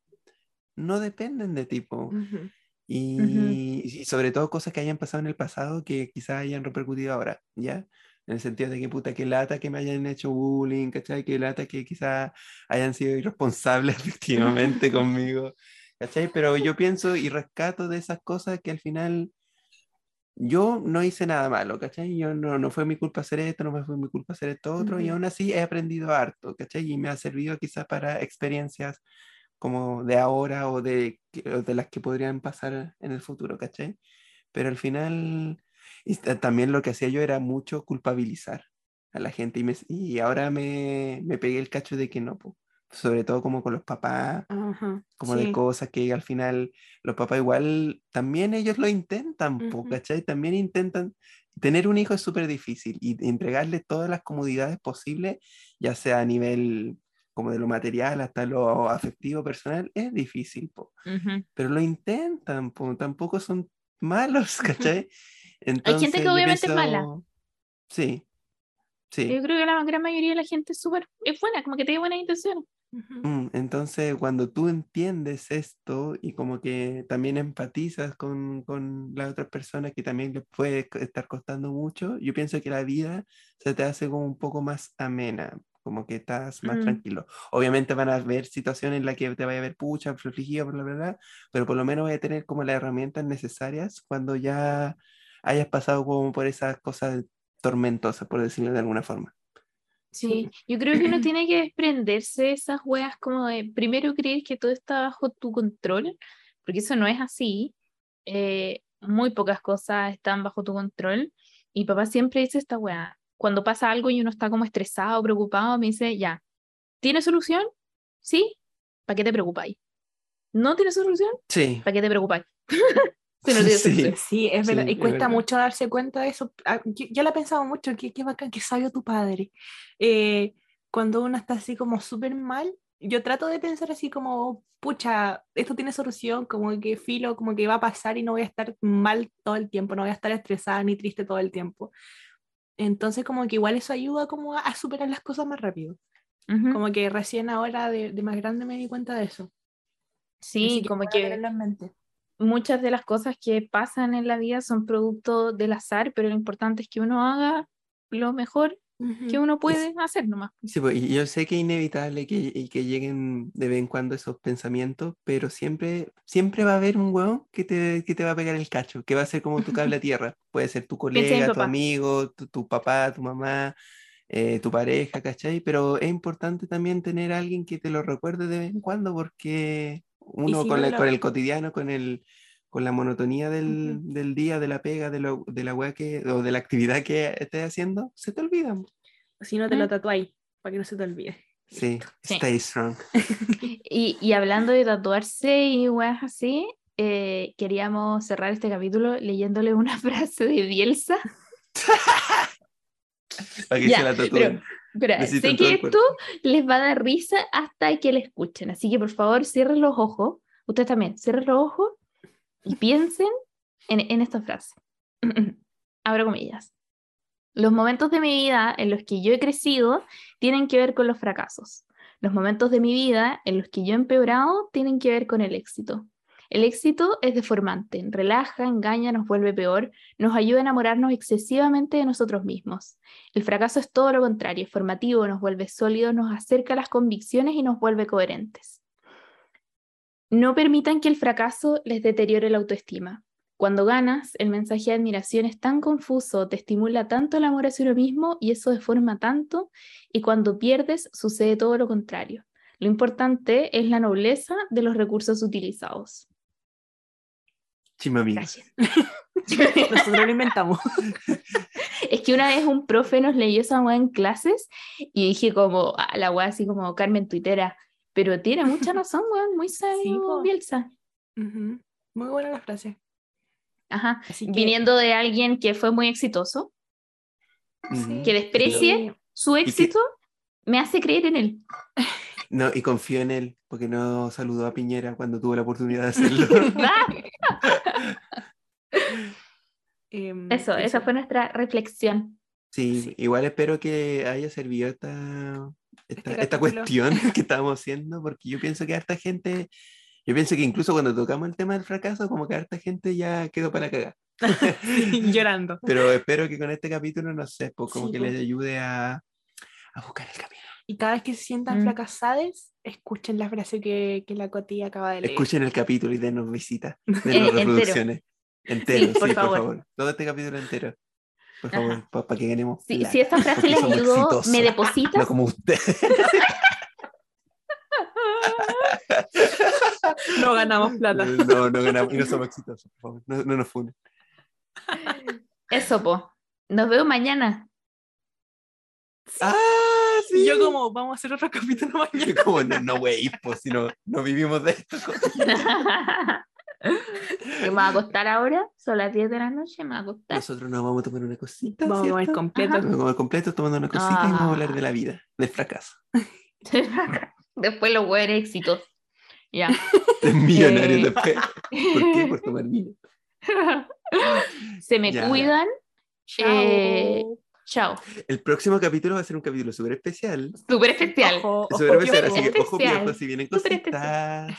no dependen de ti, po. Ujú. Y, y sobre todo cosas que hayan pasado en el pasado que quizás hayan repercutido ahora, ¿ya? En el sentido de que puta, que lata que me hayan hecho bullying, ¿cachai? Que lata que quizás hayan sido irresponsables efectivamente conmigo, ¿cachai? Pero yo pienso y rescato de esas cosas que al final yo no hice nada malo, ¿cachai? Yo no, no fue mi culpa hacer esto, no fue mi culpa hacer esto otro, y aún así he aprendido harto, ¿cachai? Y me ha servido quizás para experiencias como de ahora o de, o de las que podrían pasar en el futuro, ¿cachai? Pero al final, y ta- también lo que hacía yo era mucho culpabilizar a la gente y, me, y ahora me, me pegué el cacho de que no, po. Sobre todo como con los papás, Ajá, como de sí. cosas que al final los papás igual, también ellos lo intentan, po, Ujú. ¿cachai? También intentan, tener un hijo es súper difícil y entregarle todas las comodidades posibles, ya sea a nivel como de lo material hasta lo afectivo personal, es difícil, po. Ujú. pero lo intentan, po, tampoco son malos, ¿cachai? que Entonces, yo obviamente es mala. pienso- Sí, sí. Yo creo que la gran mayoría de la gente es súper, es buena, como que tiene buenas intenciones. Mm, Entonces, cuando tú entiendes esto y como que también empatizas con, con las otras personas que también les puede estar costando mucho, yo pienso que la vida se te hace como un poco más amena, como que estás más Mm. tranquilo. Obviamente van a haber situaciones en las que te vaya a ver pucha, afligido, bla, bla, bla, pero por lo menos voy a tener como las herramientas necesarias cuando ya hayas pasado como por esas cosas tormentosas, por decirlo de alguna forma. Sí, yo creo que uno tiene que desprenderse de esas weas como de primero creer que todo está bajo tu control, porque eso no es así. Eh, muy pocas cosas están bajo tu control. Y papá siempre dice esta wea, cuando pasa algo y uno está como estresado, preocupado, me dice, ya, ¿tiene solución? Sí, ¿para qué te preocupáis? ¿No tiene solución? Sí. ¿Para qué te preocupáis? Sí. Sí, es verdad. Sí, y es cuesta verdad. mucho darse cuenta de eso. Ah, Yo, yo lo he pensado mucho, qué, qué bacán, qué sabio tu padre. Eh, cuando uno está así como súper mal, yo trato de pensar así como, pucha, esto tiene solución, como que filo, como que va a pasar y no voy a estar mal todo el tiempo, no voy a estar estresada ni triste todo el tiempo. Entonces como que igual eso ayuda como a, a superar las cosas más rápido. Ujú. Como que recién ahora de, de más grande me di cuenta de eso. Sí, que como que tenerlo en mente. Muchas de las cosas que pasan en la vida son producto del azar, pero lo importante es que uno haga lo mejor que Ujú. uno puede hacer nomás. Sí, pues, yo sé que es inevitable que, y que lleguen de vez en cuando esos pensamientos, pero siempre, siempre va a haber un hueón que te, que te va a pegar el cacho, que va a ser como tu cable a tierra. Puede ser tu colega, tu amigo, tu, tu papá, tu mamá, eh, tu pareja, ¿cachai? Pero es importante también tener a alguien que te lo recuerde de vez en cuando, porque uno si con, no la- te lo- con el cotidiano, con el con la monotonía del, del día, de la pega, de, lo, de la weá que, o de la actividad que estés haciendo, se te olvida. Si no te lo tatuáis, para que no se te olvide. Sí, Sí. stay strong. Y, y hablando de tatuarse y weas así, eh, queríamos cerrar este capítulo leyéndole una frase de Bielsa. Para que Ya, se la tatúen. Besito sé que esto les va a dar risa hasta que le escuchen, así que por favor cierren los ojos, ustedes también, cierren los ojos y piensen en, en esta frase. Abro comillas. Los momentos de mi vida en los que yo he crecido tienen que ver con los fracasos. Los momentos de mi vida en los que yo he empeorado tienen que ver con el éxito. El éxito es deformante, relaja, engaña, nos vuelve peor, nos ayuda a enamorarnos excesivamente de nosotros mismos. El fracaso es todo lo contrario, es formativo, nos vuelve sólidos, nos acerca a las convicciones y nos vuelve coherentes. No permitan que el fracaso les deteriore la autoestima. Cuando ganas, el mensaje de admiración es tan confuso, te estimula tanto el amor hacia uno mismo y eso deforma tanto, y cuando pierdes sucede todo lo contrario. Lo importante es la nobleza de los recursos utilizados. Gracias. Nosotros lo inventamos. Es que una vez un profe nos leyó esa weá en clases y dije como, a la weá así como Carmen Tuitera, pero tiene mucha razón, weón, muy sabio po. Bielsa. Ujú. Muy buena la frase. Ajá, que, viniendo de alguien que fue muy exitoso, Ujú. que desprecie su que- éxito, me hace creer en él. No, y confío en él, porque no saludó a Piñera cuando tuvo la oportunidad de hacerlo. Em, Eso, esa fue nuestra reflexión. Sí, Sí. igual espero que haya servido esta, esta, Este esta cuestión que estábamos haciendo, porque yo pienso que harta gente, yo pienso que incluso cuando tocamos el tema del fracaso, como que harta gente ya quedó para cagar. llorando. Pero espero que con este capítulo, no sé, pues como Sí, que pues. les ayude a, a buscar el camino. Y cada vez que se sientan Mm. fracasadas, escuchen la frase que, que la Coti acaba de leer. Escuchen el capítulo y denos visita, Eh, denos reproducciones. Entero, sí, por por, favor. favor. Todo este capítulo entero. Por favor, para que ganemos. Si, esta frase les ayudó, exitosos. ¿me No depositas? como usted. No ganamos plata. No, no ganamos y no somos exitosos, por favor. No, no nos funen. Eso, po. Nos vemos mañana. Ah, Y yo como, vamos a hacer otro capítulo mañana. Como, no, no, güey, pues si no, no vivimos de esto. me voy a acostar ahora, son las 10 de la noche, me voy a acostar. Nosotros nos vamos a tomar una cosita. Vamos a comer ¿cierto? completo. Ajá. Vamos a comer completo, tomando una cosita y vamos a hablar Ah. de la vida, del fracaso. Después los huevos exitosos. Ya. Del millonario Eh. después. ¿Por qué? Por tomar vino. Se me Ya. cuidan. Chao. Eh, Chao. El próximo capítulo va a ser un capítulo súper especial. Súper especial. Ojo, Súper ojo, especial, ojo. así que ojo especial. viejos, si vienen cositas.